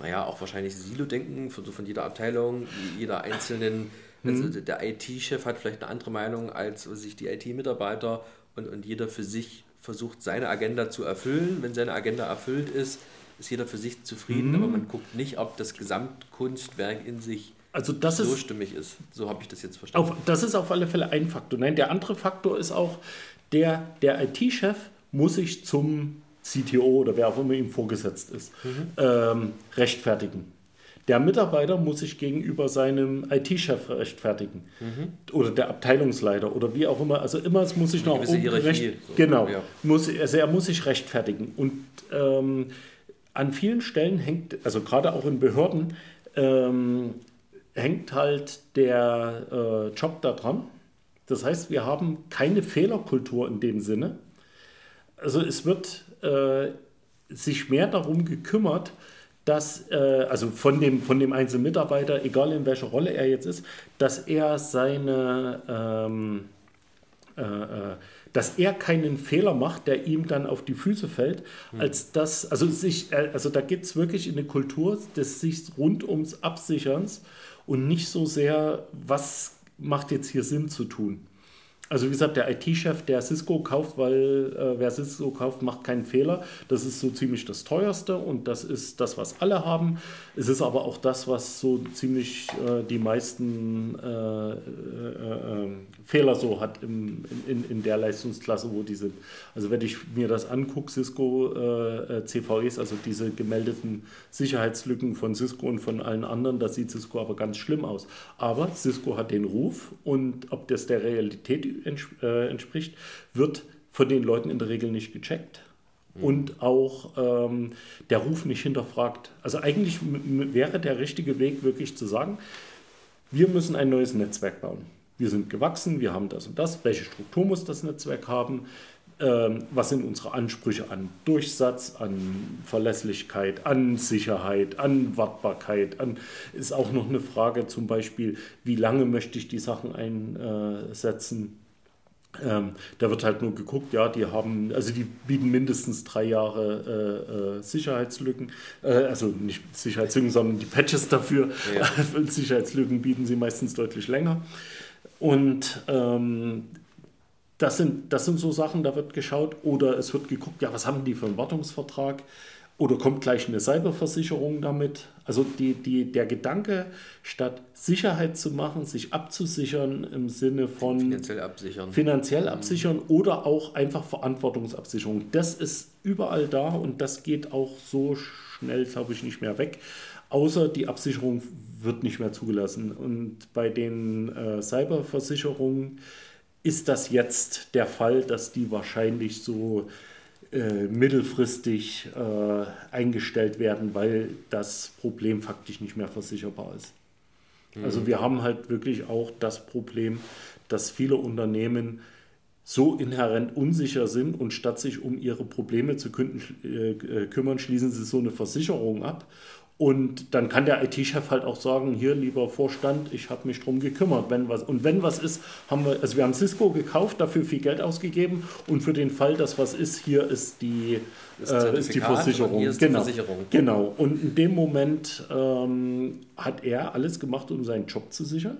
naja, auch wahrscheinlich Silo-Denken von, von jeder Abteilung, jeder einzelnen. Also der IT-Chef hat vielleicht eine andere Meinung als sich die IT-Mitarbeiter und, und jeder für sich versucht, seine Agenda zu erfüllen. Wenn seine Agenda erfüllt ist, ist jeder für sich zufrieden, aber man guckt nicht, ob das Gesamtkunstwerk in sich also das so ist stimmig ist. So habe ich das jetzt verstanden. Auf, das ist auf alle Fälle ein Faktor. Nein, der andere Faktor ist auch, der, der IT-Chef muss sich zum CTO oder wer auch immer ihm vorgesetzt ist, ähm, rechtfertigen. Der Mitarbeiter muss sich gegenüber seinem IT-Chef rechtfertigen. Oder der Abteilungsleiter oder wie auch immer. Also immer, es muss sich noch oben recht- so, Genau. ja. Muss, also er muss sich rechtfertigen. Und ähm, an vielen Stellen hängt, also gerade auch in Behörden, ähm, hängt halt der äh, Job da dran. Das heißt, wir haben keine Fehlerkultur in dem Sinne. Also es wird äh, sich mehr darum gekümmert, dass, äh, also von dem, von dem einzelnen Mitarbeiter, egal in welcher Rolle er jetzt ist, dass er seine, ähm, äh, äh, dass er keinen Fehler macht, der ihm dann auf die Füße fällt, als dass, also sich, äh, also da geht es wirklich in eine Kultur des sich rund ums Absicherns und nicht so sehr, was macht jetzt hier Sinn zu tun. Also wie gesagt, der IT-Chef, der Cisco kauft, weil äh, wer Cisco kauft, macht keinen Fehler. Das ist so ziemlich das teuerste und das ist das, was alle haben. Es ist aber auch das, was so ziemlich äh, die meisten äh, äh, äh, Fehler so hat im, in, in der Leistungsklasse, wo die sind. Also wenn ich mir das angucke, Cisco äh, äh, CVEs, also diese gemeldeten Sicherheitslücken von Cisco und von allen anderen, da sieht Cisco aber ganz schlimm aus. Aber Cisco hat den Ruf und ob das der Realität ents äh, entspricht, wird von den Leuten in der Regel nicht gecheckt. Und auch ähm, der Ruf nicht hinterfragt. Also eigentlich wäre der richtige Weg wirklich zu sagen, wir müssen ein neues Netzwerk bauen. Wir sind gewachsen, wir haben das und das. Welche Struktur muss das Netzwerk haben? Ähm, was sind unsere Ansprüche an Durchsatz, an Verlässlichkeit, an Sicherheit, an Wartbarkeit? An, ist auch noch eine Frage zum Beispiel, wie lange möchte ich die Sachen einsetzen? Ähm, da wird halt nur geguckt, ja, die haben, also die bieten mindestens drei Jahre äh, äh, Sicherheitslücken, äh, also nicht Sicherheitslücken, sondern die Patches dafür. Ja. Sicherheitslücken bieten sie meistens deutlich länger. Und ähm, das sind, das sind so Sachen, da wird geschaut oder es wird geguckt, ja, was haben die für einen Wartungsvertrag? Oder kommt gleich eine Cyberversicherung damit? Also die, die, der Gedanke, statt Sicherheit zu machen, sich abzusichern im Sinne von Finanziell absichern. finanziell absichern oder auch einfach Verantwortungsabsicherung. Das ist überall da und das geht auch so schnell, glaube ich, nicht mehr weg. außer die Absicherung wird nicht mehr zugelassen. Und bei den äh, Cyberversicherungen ist das jetzt der Fall, dass die wahrscheinlich so äh, mittelfristig äh, eingestellt werden, weil das Problem faktisch nicht mehr versicherbar ist. Also wir haben halt wirklich auch das Problem, dass viele Unternehmen so inhärent unsicher sind und statt sich um ihre Probleme zu äh, äh, kümmern, schließen sie so eine Versicherung ab. Und dann kann der IT-Chef halt auch sagen, hier lieber Vorstand, ich habe mich drum gekümmert, wenn was und wenn was ist, haben wir also wir haben Cisco gekauft, dafür viel Geld ausgegeben und für den Fall, dass was ist, hier ist die äh, ist die Versicherung. ist die genau. Versicherung. Genau. Und in dem Moment ähm, hat er alles gemacht, um seinen Job zu sichern.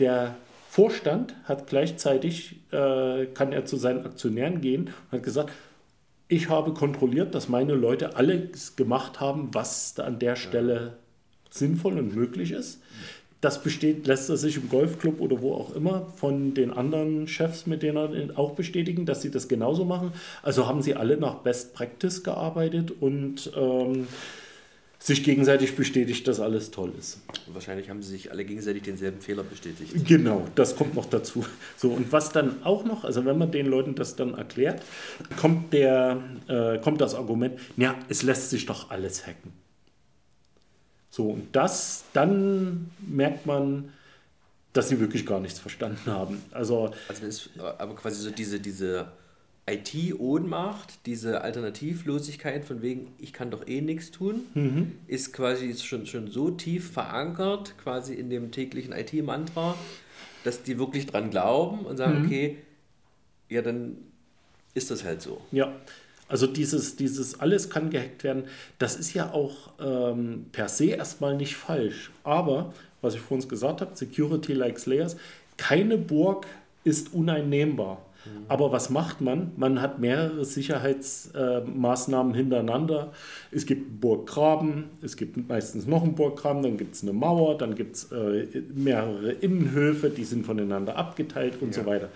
Der Vorstand hat gleichzeitig, äh, kann er zu seinen Aktionären gehen und hat gesagt, ich habe kontrolliert, dass meine Leute alles gemacht haben, was da an der Stelle sinnvoll und möglich ist. Das besteht, lässt er sich im Golfclub oder wo auch immer von den anderen Chefs, mit denen er auch bestätigen, dass sie das genauso machen. Also haben sie alle nach Best Practice gearbeitet und ähm, sich gegenseitig bestätigt, dass alles toll ist. Und wahrscheinlich haben sie sich alle gegenseitig denselben Fehler bestätigt. Genau, das kommt noch dazu. So, und was dann auch noch, also wenn man den Leuten das dann erklärt, kommt, der, äh, kommt das Argument, ja, es lässt sich doch alles hacken. So, und das, dann merkt man, dass sie wirklich gar nichts verstanden haben. Also, Also ist aber quasi so diese, diese IT-Ohnmacht, diese Alternativlosigkeit von wegen, ich kann doch eh nichts tun, Mhm. ist quasi schon, schon so tief verankert, quasi in dem täglichen IT-Mantra, dass die wirklich dran glauben und sagen, Mhm. okay, ja, dann ist das halt so. Ja, also dieses, dieses alles kann gehackt werden, das ist ja auch ähm, per se erstmal nicht falsch. Aber, was ich vorhin gesagt habe, Security likes Layers, keine Burg ist uneinnehmbar. Aber was macht man? Man hat mehrere Sicherheitsmaßnahmen hintereinander. Es gibt einen Burggraben, es gibt meistens noch einen Burggraben, dann gibt es eine Mauer, dann gibt es äh, mehrere Innenhöfe, die sind voneinander abgeteilt und so weiter.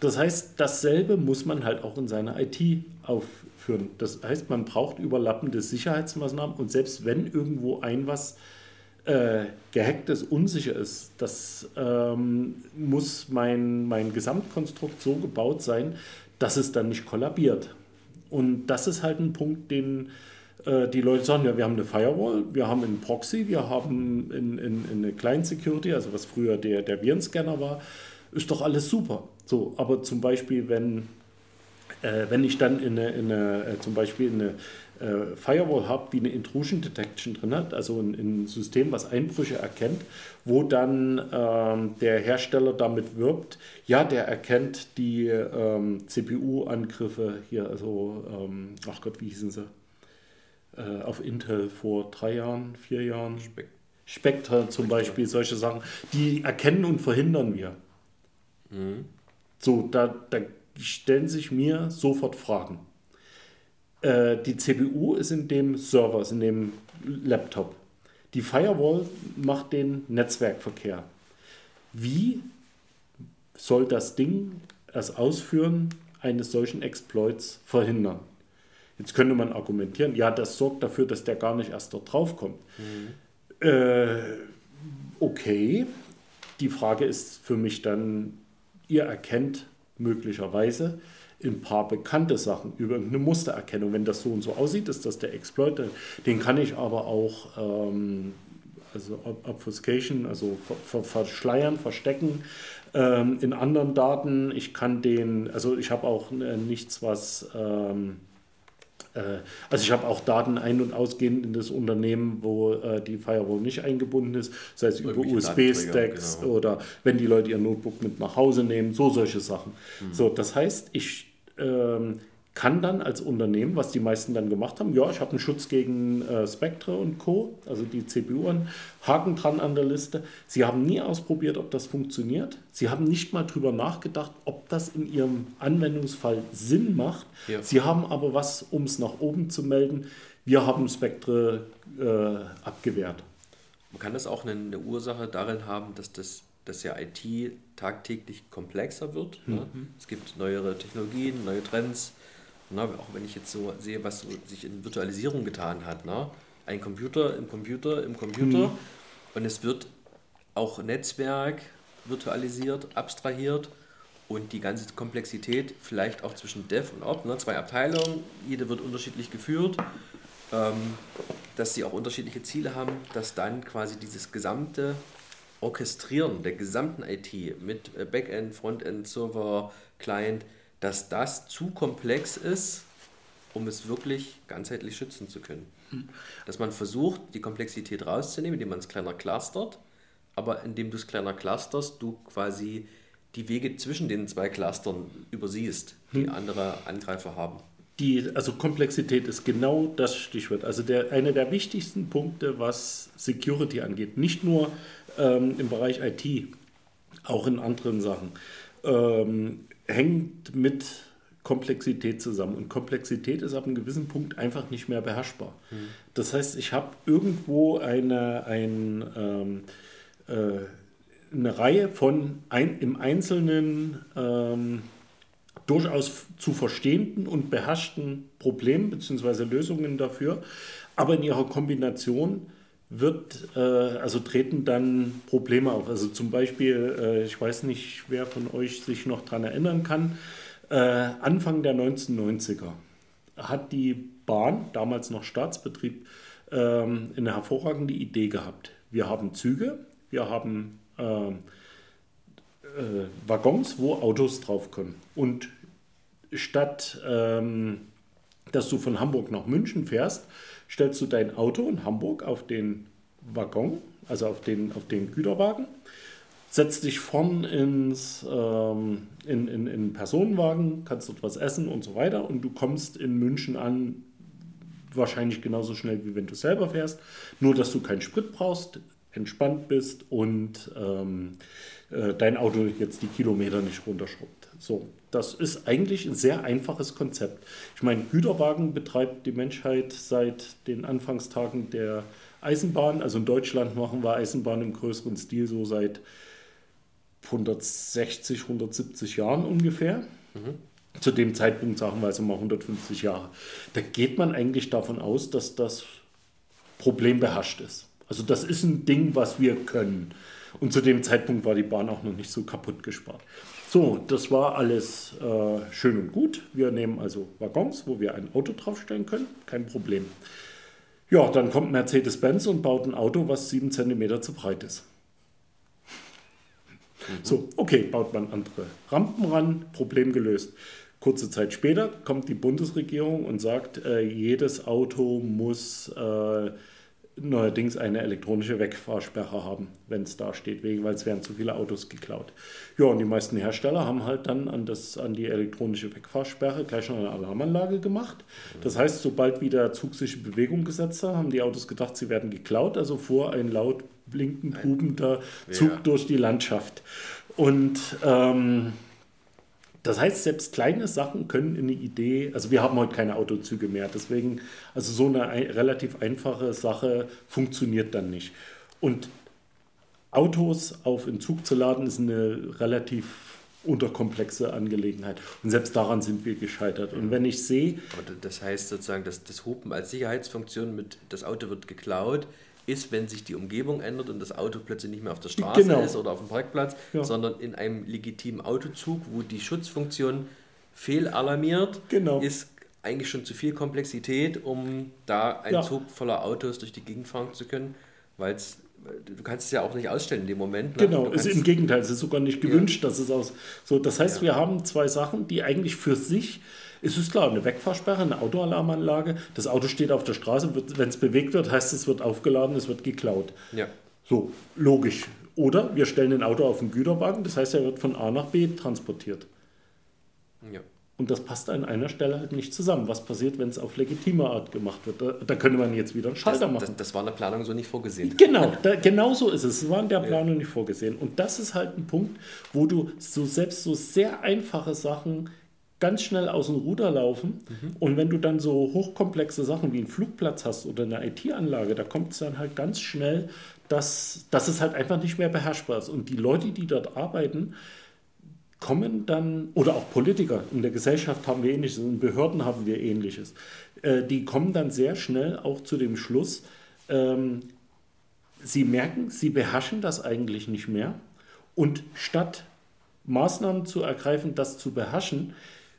Das heißt, dasselbe muss man halt auch in seiner IT aufführen. Das heißt, man braucht überlappende Sicherheitsmaßnahmen und selbst wenn irgendwo ein was äh, gehackt ist, unsicher ist, das ähm, muss mein, mein Gesamtkonstrukt so gebaut sein, dass es dann nicht kollabiert. Und das ist halt ein Punkt, den äh, die Leute sagen, ja, wir haben eine Firewall, wir haben einen Proxy, wir haben in, in, in eine Client Security, also was früher der, der Virenscanner war, ist doch alles super. So, aber zum Beispiel, wenn, äh, wenn ich dann in eine, in eine, äh, zum Beispiel eine äh, Firewall habe, die eine Intrusion Detection drin hat, also ein, ein System, was Einbrüche erkennt, wo dann ähm, der Hersteller damit wirbt, ja, der erkennt die ähm, CPU-Angriffe hier, also, ähm, ach Gott, wie hießen sie? Äh, auf Intel vor drei Jahren, vier Jahren. Spek- Spectre zum Beispiel, solche Sachen, die erkennen und verhindern wir. So, da, da stellen sich mir sofort Fragen. Äh, die CPU ist in dem Server, ist in dem Laptop. Die Firewall macht den Netzwerkverkehr. Wie soll das Ding das Ausführen eines solchen Exploits verhindern? Jetzt könnte man argumentieren, ja, das sorgt dafür, dass der gar nicht erst dort draufkommt. Äh, okay, die Frage ist für mich dann, ihr erkennt möglicherweise ein paar bekannte Sachen über irgendeine Mustererkennung. Wenn das so und so aussieht, ist das der Exploit. Den kann ich aber auch, ähm, also Ob- Obfuscation, also ver ver verschleiern, verstecken ähm, in anderen Daten. Ich kann den, also ich habe auch äh, nichts, was... Ähm, äh, also ich habe auch Daten ein- und ausgehend in das Unternehmen, wo äh, die Firewall nicht eingebunden ist, sei es über USB-Stacks genau. oder wenn die Leute ihr Notebook mit nach Hause nehmen, so solche Sachen. So, das heißt, ich ähm, kann dann als Unternehmen, was die meisten dann gemacht haben, ja, ich habe einen Schutz gegen äh, Spectre und Co., also die CPU an, Haken dran an der Liste. Sie haben nie ausprobiert, ob das funktioniert. Sie haben nicht mal drüber nachgedacht, ob das in ihrem Anwendungsfall Sinn macht. Ja. Sie haben aber was, um es nach oben zu melden. Wir haben Spectre äh, abgewehrt. Man kann das auch eine, eine Ursache darin haben, dass das dass ja IT tagtäglich komplexer wird. Ne? Es gibt neuere Technologien, neue Trends. Ne? Auch wenn ich jetzt so sehe, was so sich in Virtualisierung getan hat. Ne? ein Computer im Computer im Computer und es wird auch Netzwerk virtualisiert, abstrahiert und die ganze Komplexität vielleicht auch zwischen Dev und Op, ne, zwei Abteilungen, jede wird unterschiedlich geführt, ähm, dass sie auch unterschiedliche Ziele haben, dass dann quasi dieses gesamte Orchestrieren der gesamten IT mit Backend, Frontend, Server, Client, dass das zu komplex ist, um es wirklich ganzheitlich schützen zu können. Dass man versucht, die Komplexität rauszunehmen, indem man es kleiner clustert, aber indem du es kleiner clusterst, du quasi die Wege zwischen den zwei Clustern übersiehst, die andere Angreifer haben. Die, also Komplexität ist genau das Stichwort. Also der, einer der wichtigsten Punkte, was Security angeht, nicht nur ähm, im Bereich IT, auch in anderen Sachen, ähm, hängt mit Komplexität zusammen. Und Komplexität ist ab einem gewissen Punkt einfach nicht mehr beherrschbar. Das heißt, ich habe irgendwo eine, ein, ähm, äh, eine Reihe von ein, im Einzelnen ähm, durchaus zu verstehenden und beherrschten Problemen bzw. Lösungen dafür, aber in ihrer Kombination wird, äh, also treten dann Probleme auf. Also zum Beispiel, äh, ich weiß nicht, wer von euch sich noch daran erinnern kann, äh, Anfang der 1990er hat die Bahn, damals noch Staatsbetrieb, ähm, eine hervorragende Idee gehabt. Wir haben Züge, wir haben ähm, äh, Waggons, wo Autos drauf können. Und statt ähm, dass du von Hamburg nach München fährst, stellst du dein Auto in Hamburg auf den Waggon, also auf den, auf den Güterwagen, setzt dich vorn ins, ähm, in, in, in Personenwagen, kannst dort was essen und so weiter und du kommst in München an, wahrscheinlich genauso schnell, wie wenn du selber fährst, nur dass du keinen Sprit brauchst, entspannt bist und ähm, äh, dein Auto jetzt die Kilometer nicht runterschrubbt. So, das ist eigentlich ein sehr einfaches Konzept. Ich meine, Güterwagen betreibt die Menschheit seit den Anfangstagen der Eisenbahn. Also in Deutschland machen wir Eisenbahn im größeren Stil so seit 160, 170 Jahren ungefähr. Zu dem Zeitpunkt sagen wir also mal 150 Jahre. Da geht man eigentlich davon aus, dass das Problem beherrscht ist. Also das ist ein Ding, was wir können. Und zu dem Zeitpunkt war die Bahn auch noch nicht so kaputt gespart. So, das war alles äh, schön und gut. Wir nehmen also Waggons, wo wir ein Auto draufstellen können. Kein Problem. Ja, dann kommt Mercedes-Benz und baut ein Auto, was 7 cm zu breit ist. So, okay, baut man andere Rampen ran, Problem gelöst. Kurze Zeit später kommt die Bundesregierung und sagt, äh, jedes Auto muss äh, neuerdings eine elektronische Wegfahrsperre haben, wenn es da steht, wegen, weil es werden zu viele Autos geklaut. Ja, und die meisten Hersteller haben halt dann an, das, an die elektronische Wegfahrsperre gleich schon eine Alarmanlage gemacht. Das heißt, sobald wieder Zug sich in Bewegung gesetzt hat, haben die Autos gedacht, sie werden geklaut, also fuhr ein laut blinkend hubender Zug Ja. durch die Landschaft. Und ähm, das heißt, selbst kleine Sachen können eine Idee, also wir haben heute keine Autozüge mehr, deswegen, also so eine ein, relativ einfache Sache funktioniert dann nicht. Und Autos auf in Zug zu laden, ist eine relativ unterkomplexe Angelegenheit. Und selbst daran sind wir gescheitert. Und wenn ich sehe, das heißt sozusagen, dass das Hupen als Sicherheitsfunktion mit das Auto wird geklaut, ist, wenn sich die Umgebung ändert und das Auto plötzlich nicht mehr auf der Straße Genau. ist oder auf dem Parkplatz, Ja. sondern in einem legitimen Autozug, wo die Schutzfunktion fehlalarmiert, Genau. ist eigentlich schon zu viel Komplexität, um da einen Ja. Zug voller Autos durch die Gegend fahren zu können, weil es du kannst es ja auch nicht ausstellen in dem Moment. ne? Genau, ist im Gegenteil, es ist sogar nicht gewünscht, dass es aus. So, das heißt, wir haben zwei Sachen, die eigentlich für sich, es ist klar, eine Wegfahrsperre, eine Autoalarmanlage, das Auto steht auf der Straße, wenn es bewegt wird, heißt es wird aufgeladen, es wird geklaut. ja. So, logisch. Oder wir stellen ein Auto auf den Güterwagen, das heißt, er wird von A nach B transportiert. Ja. Und das passt an einer Stelle halt nicht zusammen. Was passiert, wenn es auf legitime Art gemacht wird? Da, da könnte man jetzt wieder einen Das, Schalter machen. das, das war in der Planung so nicht vorgesehen. Genau, da, genau so ist es. Es war in der Planung nicht vorgesehen. Und das ist halt ein Punkt, wo du so selbst so sehr einfache Sachen ganz schnell aus dem Ruder laufen. Und wenn du dann so hochkomplexe Sachen wie einen Flugplatz hast oder eine IT-Anlage, da kommt es dann halt ganz schnell, dass, dass es halt einfach nicht mehr beherrschbar ist. Und die Leute, die dort arbeiten, kommen dann, oder auch Politiker, in der Gesellschaft haben wir ähnliches, in Behörden haben wir ähnliches, äh, die kommen dann sehr schnell auch zu dem Schluss, ähm, sie merken, sie beherrschen das eigentlich nicht mehr und statt Maßnahmen zu ergreifen, das zu beherrschen,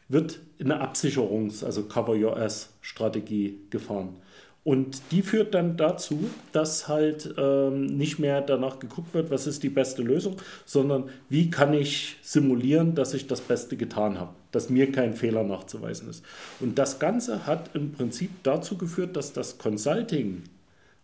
wird eine Absicherungs-, also Cover Your Ass-Strategie gefahren. Und die führt dann dazu, dass halt ähm, nicht mehr danach geguckt wird, was ist die beste Lösung, sondern wie kann ich simulieren, dass ich das Beste getan habe, dass mir kein Fehler nachzuweisen ist. Und das Ganze hat im Prinzip dazu geführt, dass das Consulting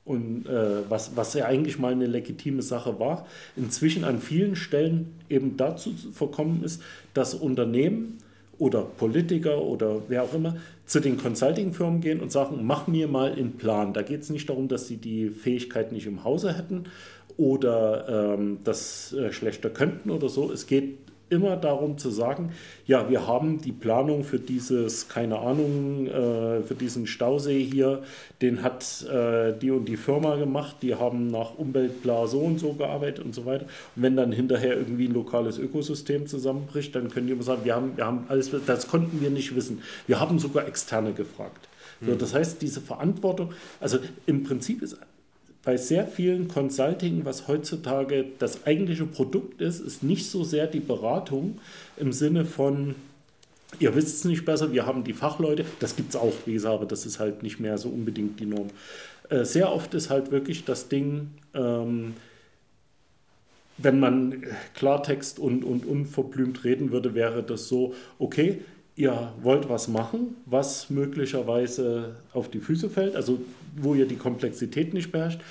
und äh, was, was ja eigentlich mal eine legitime Sache war, inzwischen an vielen Stellen eben dazu verkommen ist, dass Unternehmen oder Politiker oder wer auch immer zu den Consulting-Firmen gehen und sagen, mach mir mal einen Plan. Da geht es nicht darum, dass sie die Fähigkeit nicht im Hause hätten oder ähm, das äh, schlechter könnten oder so. Es geht immer darum zu sagen, ja, wir haben die Planung für dieses, keine Ahnung, äh, für diesen Stausee hier, den hat äh, die und die Firma gemacht, die haben nach Umweltplan so und so gearbeitet und so weiter. Und wenn dann hinterher irgendwie ein lokales Ökosystem zusammenbricht, dann können die immer sagen, wir haben, wir haben alles, das konnten wir nicht wissen. Wir haben sogar Externe gefragt. So, hm. das heißt, diese Verantwortung, also im Prinzip ist bei sehr vielen Consulting, was heutzutage das eigentliche Produkt ist, ist nicht so sehr die Beratung im Sinne von, ihr wisst es nicht besser, wir haben die Fachleute, das gibt es auch, wie gesagt, aber das ist halt nicht mehr so unbedingt die Norm. Äh, sehr oft ist halt wirklich das Ding, ähm, wenn man Klartext und, und unverblümt reden würde, wäre das so, okay, ihr wollt was machen, was möglicherweise auf die Füße fällt, also wo ihr die Komplexität nicht beherrscht.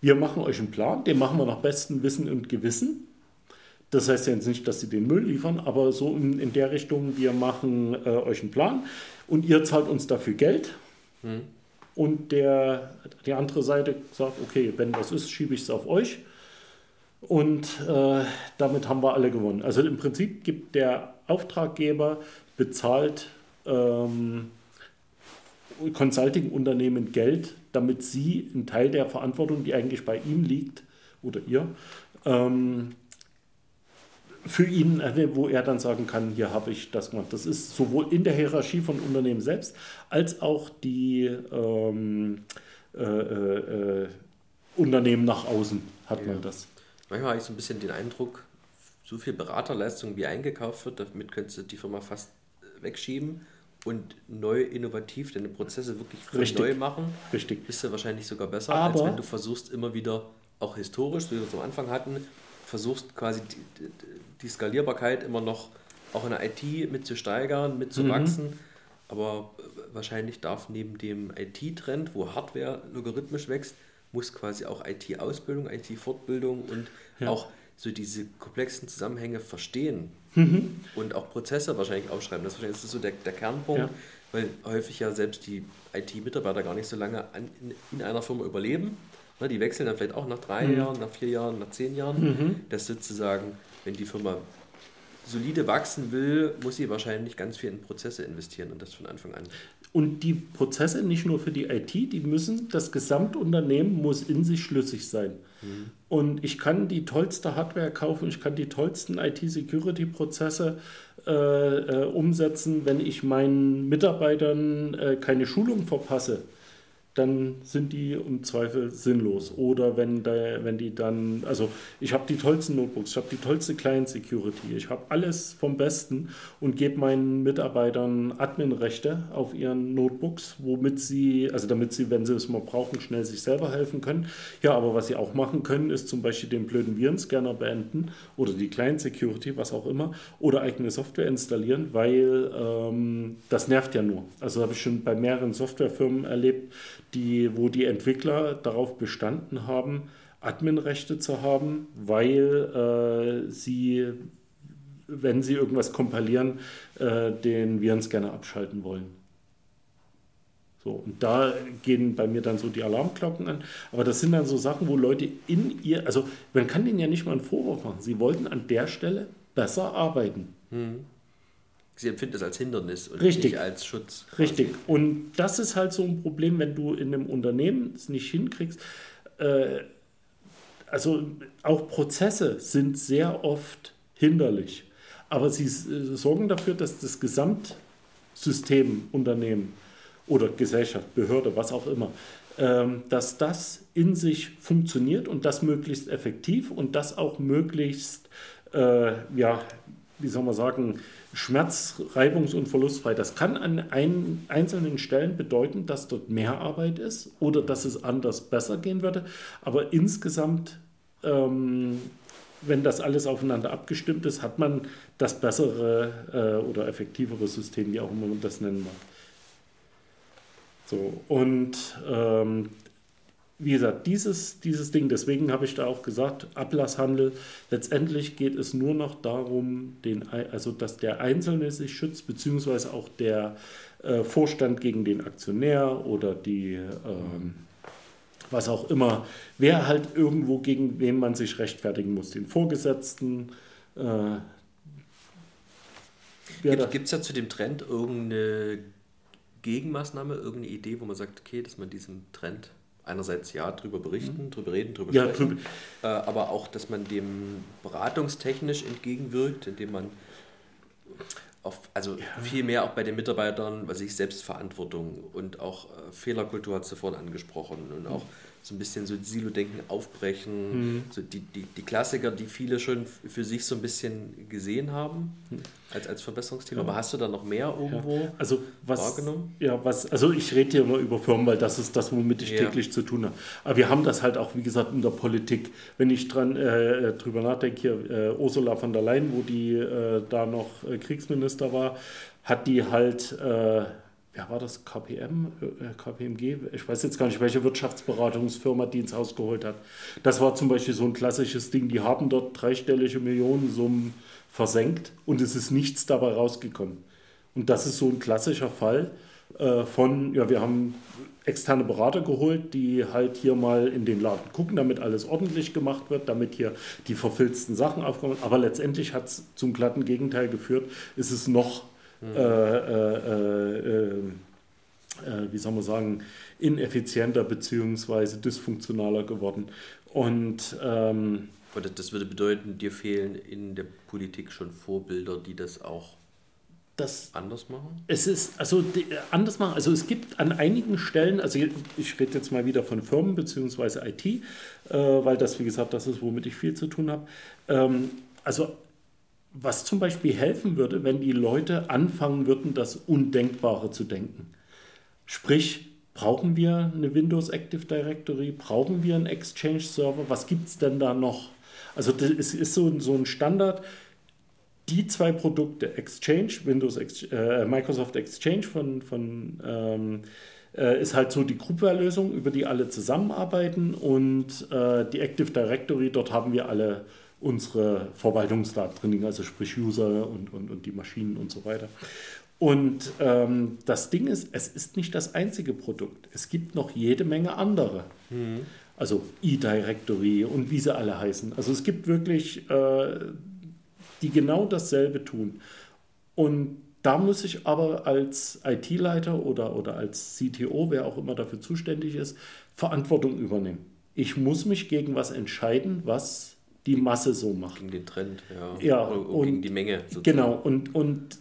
Wir machen euch einen Plan, den machen wir nach bestem Wissen und Gewissen. Das heißt ja jetzt nicht, dass sie den Müll liefern, aber so in, in der Richtung, wir machen äh, euch einen Plan und ihr zahlt uns dafür Geld. Hm. Und der, die andere Seite sagt, okay, wenn das ist, schiebe ich es auf euch. Und äh, damit haben wir alle gewonnen. Also im Prinzip gibt der Auftraggeber bezahlt ähm, Consulting-Unternehmen Geld, damit sie einen Teil der Verantwortung, die eigentlich bei ihm liegt oder ihr, ähm, für ihn, äh, wo er dann sagen kann, hier habe ich das gemacht. Das ist sowohl in der Hierarchie von Unternehmen selbst als auch die ähm, äh, äh, äh Unternehmen nach außen hat ja. man das. Manchmal habe ich so ein bisschen den Eindruck, so viel Beraterleistung wie eingekauft wird, damit könntest du die Firma fast wegschieben und neu innovativ deine Prozesse wirklich neu machen, Richtig. bist du wahrscheinlich sogar besser, Aber als wenn du versuchst immer wieder, auch historisch, wie wir es am Anfang hatten, versuchst quasi die, die Skalierbarkeit immer noch auch in der IT mit zu steigern, mit zu mhm. wachsen. Aber wahrscheinlich darf neben dem IT-Trend, wo Hardware logarithmisch wächst, muss quasi auch IT-Ausbildung, IT-Fortbildung und ja. auch so diese komplexen Zusammenhänge verstehen mhm. und auch Prozesse wahrscheinlich aufschreiben. Das, ist so der, der Kernpunkt, ja. weil häufig ja selbst die IT-Mitarbeiter gar nicht so lange an, in, in, einer Firma überleben. Ne, die wechseln dann vielleicht auch nach drei mhm. Jahren, nach vier Jahren, nach zehn Jahren. Mhm. Das sozusagen, wenn die Firma solide wachsen will, muss sie wahrscheinlich ganz viel in Prozesse investieren und das von Anfang an. Und die Prozesse nicht nur für die IT, die müssen, das Gesamtunternehmen muss in sich schlüssig sein. Mhm. Und ich kann die tollste Hardware kaufen, ich kann die tollsten IT-Security-Prozesse äh, äh, umsetzen, wenn ich meinen Mitarbeitern äh, keine Schulung verpasse dann sind die im Zweifel sinnlos. Oder wenn, der, wenn die dann, also ich habe die tollsten Notebooks, ich habe die tollste Client Security, ich habe alles vom Besten und gebe meinen Mitarbeitern Admin-Rechte auf ihren Notebooks, womit sie, also damit sie, wenn sie es mal brauchen, schnell sich selber helfen können. Ja, aber was sie auch machen können, ist zum Beispiel den blöden Virenscanner beenden oder die Client Security, was auch immer, oder eigene Software installieren, weil ähm, das nervt ja nur. Also habe ich schon bei mehreren Softwarefirmen erlebt, die, wo die Entwickler darauf bestanden haben, Adminrechte zu haben, weil äh, sie, wenn sie irgendwas kompilieren, äh, den Virenscanner abschalten wollen. So, und da gehen bei mir dann so die Alarmglocken an. Aber das sind dann so Sachen, wo Leute in ihr, also man kann denen ja nicht mal einen Vorwurf machen. Sie wollten an der Stelle besser arbeiten. Hm. Sie empfinden es als Hindernis und Richtig. nicht als Schutz. Quasi. Richtig. Und das ist halt so ein Problem, wenn du in einem Unternehmen es nicht hinkriegst. Äh, also auch Prozesse sind sehr oft hinderlich. aber sie äh, sorgen dafür, dass das Gesamtsystem, Unternehmen oder Gesellschaft, Behörde, was auch immer, ähm, dass das in sich funktioniert und das möglichst effektiv und das auch möglichst, äh, ja, wie soll man sagen, schmerz-, reibungs- und verlustfrei. Das kann an ein, einzelnen Stellen bedeuten, dass dort mehr Arbeit ist oder dass es anders besser gehen würde. Aber insgesamt, ähm, wenn das alles aufeinander abgestimmt ist, hat man das bessere äh, oder effektivere System, wie auch immer man das nennen mag. So, und ähm, wie gesagt, dieses, dieses Ding, deswegen habe ich da auch gesagt, Ablasshandel, letztendlich geht es nur noch darum, den, also dass der Einzelne sich schützt, beziehungsweise auch der äh, Vorstand gegen den Aktionär oder die, ähm, was auch immer, wer halt irgendwo gegen wen man sich rechtfertigen muss, den Vorgesetzten. Äh, Gibt es ja zu dem Trend irgendeine Gegenmaßnahme, irgendeine Idee, wo man sagt, okay, dass man diesen Trend einerseits ja drüber berichten, mhm. drüber reden, drüber ja, sprechen, äh, aber auch, dass man dem beratungstechnisch entgegenwirkt, indem man auf, also ja. viel mehr auch bei den Mitarbeitern, was ich Selbstverantwortung und auch äh, Fehlerkultur hat sofort angesprochen und auch so ein bisschen so Silo-Denken aufbrechen, mhm. so die, die, die Klassiker, die viele schon für sich so ein bisschen gesehen haben mhm. als, als Verbesserungsthema. Ja. Aber hast du da noch mehr irgendwo ja. also was, wahrgenommen? Ja, was, also ich rede hier immer über Firmen, weil das ist das, womit ich ja. täglich zu tun habe. Aber wir haben das halt auch, wie gesagt, in der Politik. Wenn ich dran äh, drüber nachdenke, hier äh, Ursula von der Leyen, wo die äh, da noch äh, Kriegsminister war, hat die halt äh, ja, war das KPM, äh, KPMG, ich weiß jetzt gar nicht, welche Wirtschaftsberatungsfirma die ins Haus geholt hat. Das war zum Beispiel so ein klassisches Ding, die haben dort dreistellige Millionensummen versenkt und es ist nichts dabei rausgekommen. Und das ist so ein klassischer Fall äh, von, ja, wir haben externe Berater geholt, die halt hier mal in den Laden gucken, damit alles ordentlich gemacht wird, damit hier die verfilzten Sachen aufkommen. Aber letztendlich hat es zum glatten Gegenteil geführt. Es ist noch äh, äh, äh, wie soll man sagen, ineffizienter bzw. dysfunktionaler geworden. Und ähm, das würde bedeuten, dir fehlen in der Politik schon Vorbilder, die das auch das anders machen? Es ist, also die, anders machen, also es gibt an einigen Stellen, also ich rede jetzt mal wieder von Firmen bzw. IT, äh, weil das, wie gesagt, das ist, womit ich viel zu tun habe. Ähm, also was zum Beispiel helfen würde, wenn die Leute anfangen würden, das Undenkbare zu denken. Sprich, brauchen wir eine Windows Active Directory? Brauchen wir einen Exchange Server? Was gibt es denn da noch? Also das ist so, so ein Standard. Die zwei Produkte, Exchange, Windows, äh, Microsoft Exchange von, von ähm, äh, ist halt so die Groupware-Lösung, über die alle zusammenarbeiten und äh, die Active Directory, dort haben wir alle unsere Verwaltungsdaten drin also sprich User und, und, und die Maschinen und so weiter. Und ähm, das Ding ist, es ist nicht das einzige Produkt. Es gibt noch jede Menge andere. Mhm. Also E-Directory und wie sie alle heißen. Also es gibt wirklich, äh, die genau dasselbe tun. Und da muss ich aber als IT-Leiter oder, oder als CTO, wer auch immer dafür zuständig ist, Verantwortung übernehmen. Ich muss mich gegen was entscheiden, was die Masse so macht. Gegen den Trend, ja. ja und, und gegen die Menge. Sozusagen. Genau, und, und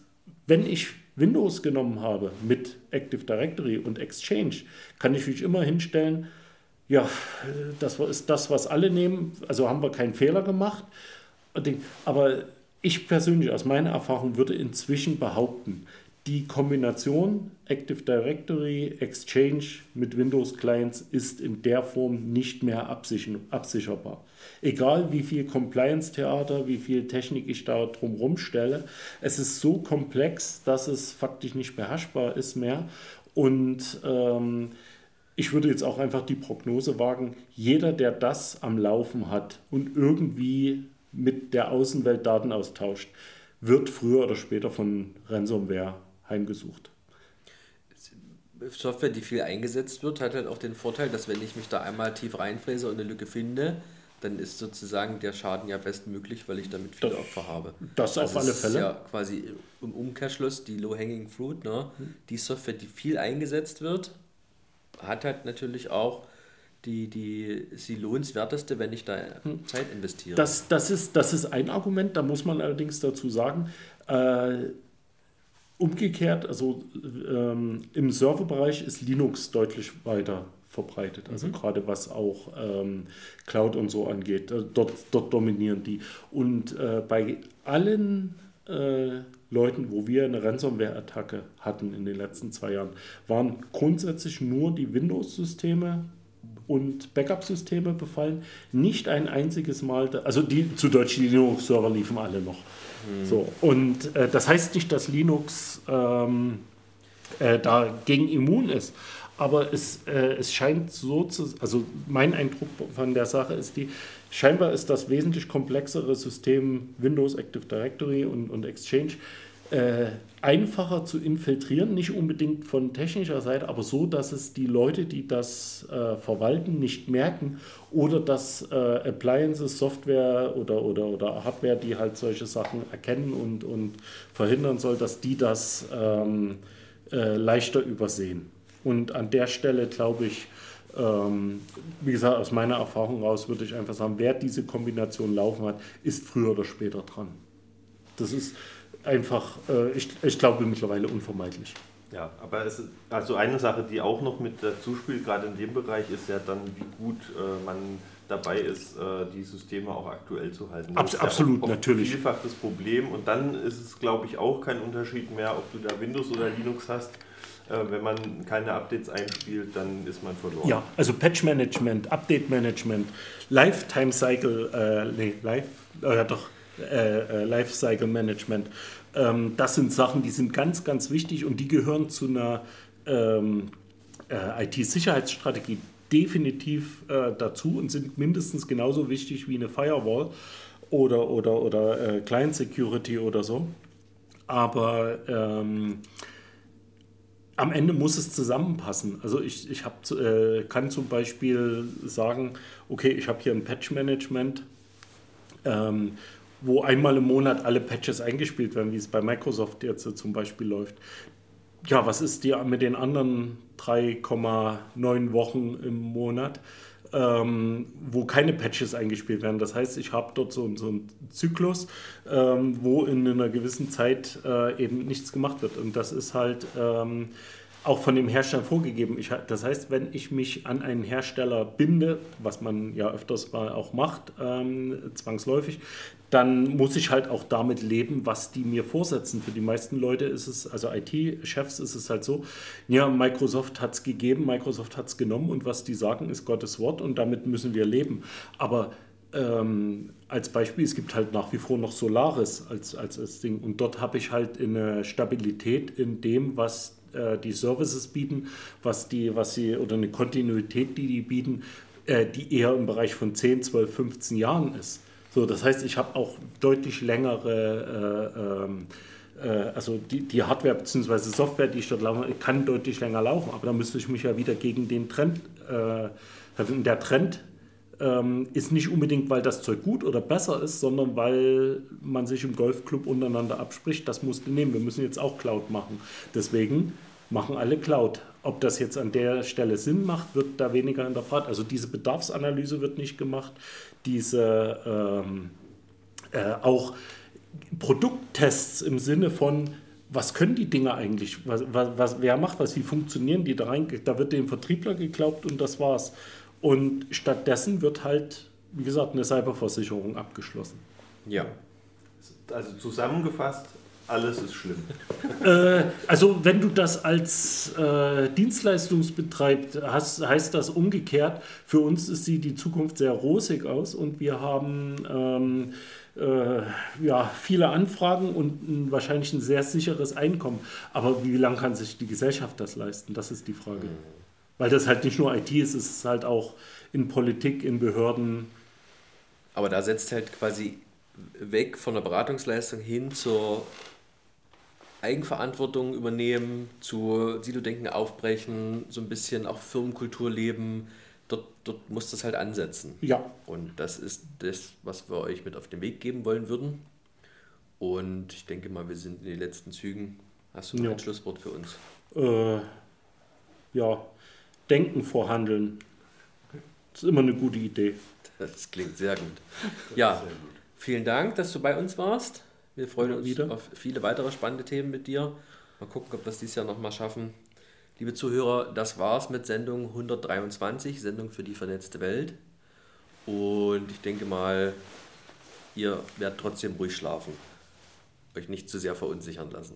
wenn ich Windows genommen habe mit Active Directory und Exchange, kann ich mich immer hinstellen, ja, das ist das, was alle nehmen, also haben wir keinen Fehler gemacht. Aber ich persönlich aus meiner Erfahrung würde inzwischen behaupten, die Kombination Active Directory, Exchange mit Windows Clients ist in der Form nicht mehr absicherbar egal wie viel Compliance-Theater, wie viel Technik ich da drumherum stelle, es ist so komplex, dass es faktisch nicht beherrschbar ist mehr. Und ähm, ich würde jetzt auch einfach die Prognose wagen, jeder, der das am Laufen hat und irgendwie mit der Außenwelt Daten austauscht, wird früher oder später von Ransomware heimgesucht. Software, die viel eingesetzt wird, hat halt auch den Vorteil, dass wenn ich mich da einmal tief reinfräse und eine Lücke finde, dann ist sozusagen der Schaden ja bestmöglich, weil ich damit viele das, Opfer habe. Das also auf alle Fälle. Ist ja quasi im Umkehrschluss die Low-Hanging Fruit. Ne? Die Software, die viel eingesetzt wird, hat halt natürlich auch die, die sie lohnenswerteste, wenn ich da Zeit investiere. Das, das, ist, das ist ein Argument, da muss man allerdings dazu sagen, äh, umgekehrt, also ähm, im Serverbereich ist Linux deutlich weiter verbreitet, also gerade was auch ähm, Cloud und so angeht, äh, dort, dort dominieren die. Und äh, bei allen äh, Leuten, wo wir eine Ransomware-Attacke hatten in den letzten zwei Jahren, waren grundsätzlich nur die Windows-Systeme und Backup-Systeme befallen. Nicht ein einziges Mal, also die zu Deutsch die Linux-Server liefen alle noch. So, und äh, das heißt nicht, dass Linux ähm, äh, dagegen immun ist. Aber es, äh, es scheint so zu, also mein Eindruck von der Sache ist die, scheinbar ist das wesentlich komplexere System Windows, Active Directory und, und Exchange äh, einfacher zu infiltrieren, nicht unbedingt von technischer Seite, aber so, dass es die Leute, die das äh, verwalten, nicht merken oder dass äh, Appliances, Software oder, oder, oder Hardware, die halt solche Sachen erkennen und, und verhindern soll, dass die das ähm, äh, leichter übersehen. Und an der Stelle glaube ich, ähm, wie gesagt, aus meiner Erfahrung raus würde ich einfach sagen, wer diese Kombination laufen hat, ist früher oder später dran. Das ist einfach, äh, ich, ich glaube, mittlerweile unvermeidlich. Ja, aber es ist, also eine Sache, die auch noch mit dazu spielt, gerade in dem Bereich, ist ja dann, wie gut äh, man dabei ist, äh, die Systeme auch aktuell zu halten. Abs- absolut, ja auch natürlich. Vielfach das Problem und dann ist es, glaube ich, auch kein Unterschied mehr, ob du da Windows oder Linux hast. Äh, wenn man keine Updates einspielt, dann ist man verloren. Ja, also Patch Management, Update Management, Lifetime Cycle, äh, nee, Life, äh, doch, äh, äh, Lifecycle Management. Ähm, das sind Sachen, die sind ganz, ganz wichtig und die gehören zu einer ähm, äh, IT-Sicherheitsstrategie definitiv äh, dazu und sind mindestens genauso wichtig wie eine Firewall oder, oder, oder Client Security oder so. Aber ähm, am Ende muss es zusammenpassen. Also ich, ich hab, äh, kann zum Beispiel sagen, okay, ich habe hier ein Patch-Management, ähm, wo einmal im Monat alle Patches eingespielt werden, wie es bei Microsoft jetzt so zum Beispiel läuft. Ja, was ist die mit den anderen 3,9 Wochen im Monat, ähm, wo keine Patches eingespielt werden? Das heißt, ich habe dort so, so einen Zyklus, ähm, wo in einer gewissen Zeit äh, eben nichts gemacht wird. Und das ist halt ähm, auch von dem Hersteller vorgegeben. Ich, das heißt, wenn ich mich an einen Hersteller binde, was man ja öfters mal auch macht, ähm, zwangsläufig, dann muss ich halt auch damit leben, was die mir vorsetzen. Für die meisten Leute ist es, also IT-Chefs ist es halt so, ja, Microsoft hat es gegeben, Microsoft hat es genommen und was die sagen, ist Gottes Wort und damit müssen wir leben. Aber ähm, als Beispiel, es gibt halt nach wie vor noch Solaris als, als, als Ding und dort habe ich halt eine Stabilität in dem, was äh, die Services bieten, was die, was sie, oder eine Kontinuität, die die bieten, äh, die eher im Bereich von 10, 12, 15 Jahren ist. So, das heißt, ich habe auch deutlich längere, äh, ähm, äh, also die, die Hardware bzw. Software, die ich dort laufe, kann deutlich länger laufen, aber da müsste ich mich ja wieder gegen den Trend, äh, also der Trend ähm, ist nicht unbedingt, weil das Zeug gut oder besser ist, sondern weil man sich im Golfclub untereinander abspricht, das musst du nehmen, wir müssen jetzt auch Cloud machen. Deswegen machen alle Cloud. Ob das jetzt an der Stelle Sinn macht, wird da weniger hinterfragt. Also diese Bedarfsanalyse wird nicht gemacht, diese ähm, äh, auch Produkttests im Sinne von, was können die Dinge eigentlich? Was, was, was, wer macht was? Wie funktionieren die da rein? Da wird dem Vertriebler geglaubt und das war's. Und stattdessen wird halt, wie gesagt, eine Cyberversicherung abgeschlossen. Ja. Also zusammengefasst, alles ist schlimm. Äh, also wenn du das als äh, Dienstleistungsbetreib hast, heißt das umgekehrt, für uns ist sie die Zukunft sehr rosig aus und wir haben ähm, äh, ja, viele Anfragen und ein, wahrscheinlich ein sehr sicheres Einkommen. Aber wie lange kann sich die Gesellschaft das leisten? Das ist die Frage. Weil das halt nicht nur IT ist, es ist halt auch in Politik, in Behörden. Aber da setzt halt quasi weg von der Beratungsleistung hin zur Eigenverantwortung übernehmen, zu Silo-Denken aufbrechen, so ein bisschen auch Firmenkultur leben. Dort, dort muss das halt ansetzen. Ja. Und das ist das, was wir euch mit auf den Weg geben wollen würden. Und ich denke mal, wir sind in den letzten Zügen. Hast du noch Ja. ein Schlusswort für uns? Äh, ja, Denken vor Handeln. Das ist immer eine gute Idee. Das klingt sehr gut. Ja, vielen Dank, dass du bei uns warst. Wir freuen uns wieder. auf viele weitere spannende Themen mit dir. Mal gucken, ob wir es dieses Jahr nochmal schaffen. Liebe Zuhörer, das war's mit Sendung 123, Sendung für die vernetzte Welt. Und ich denke mal, ihr werdet trotzdem ruhig schlafen. Euch nicht zu sehr verunsichern lassen.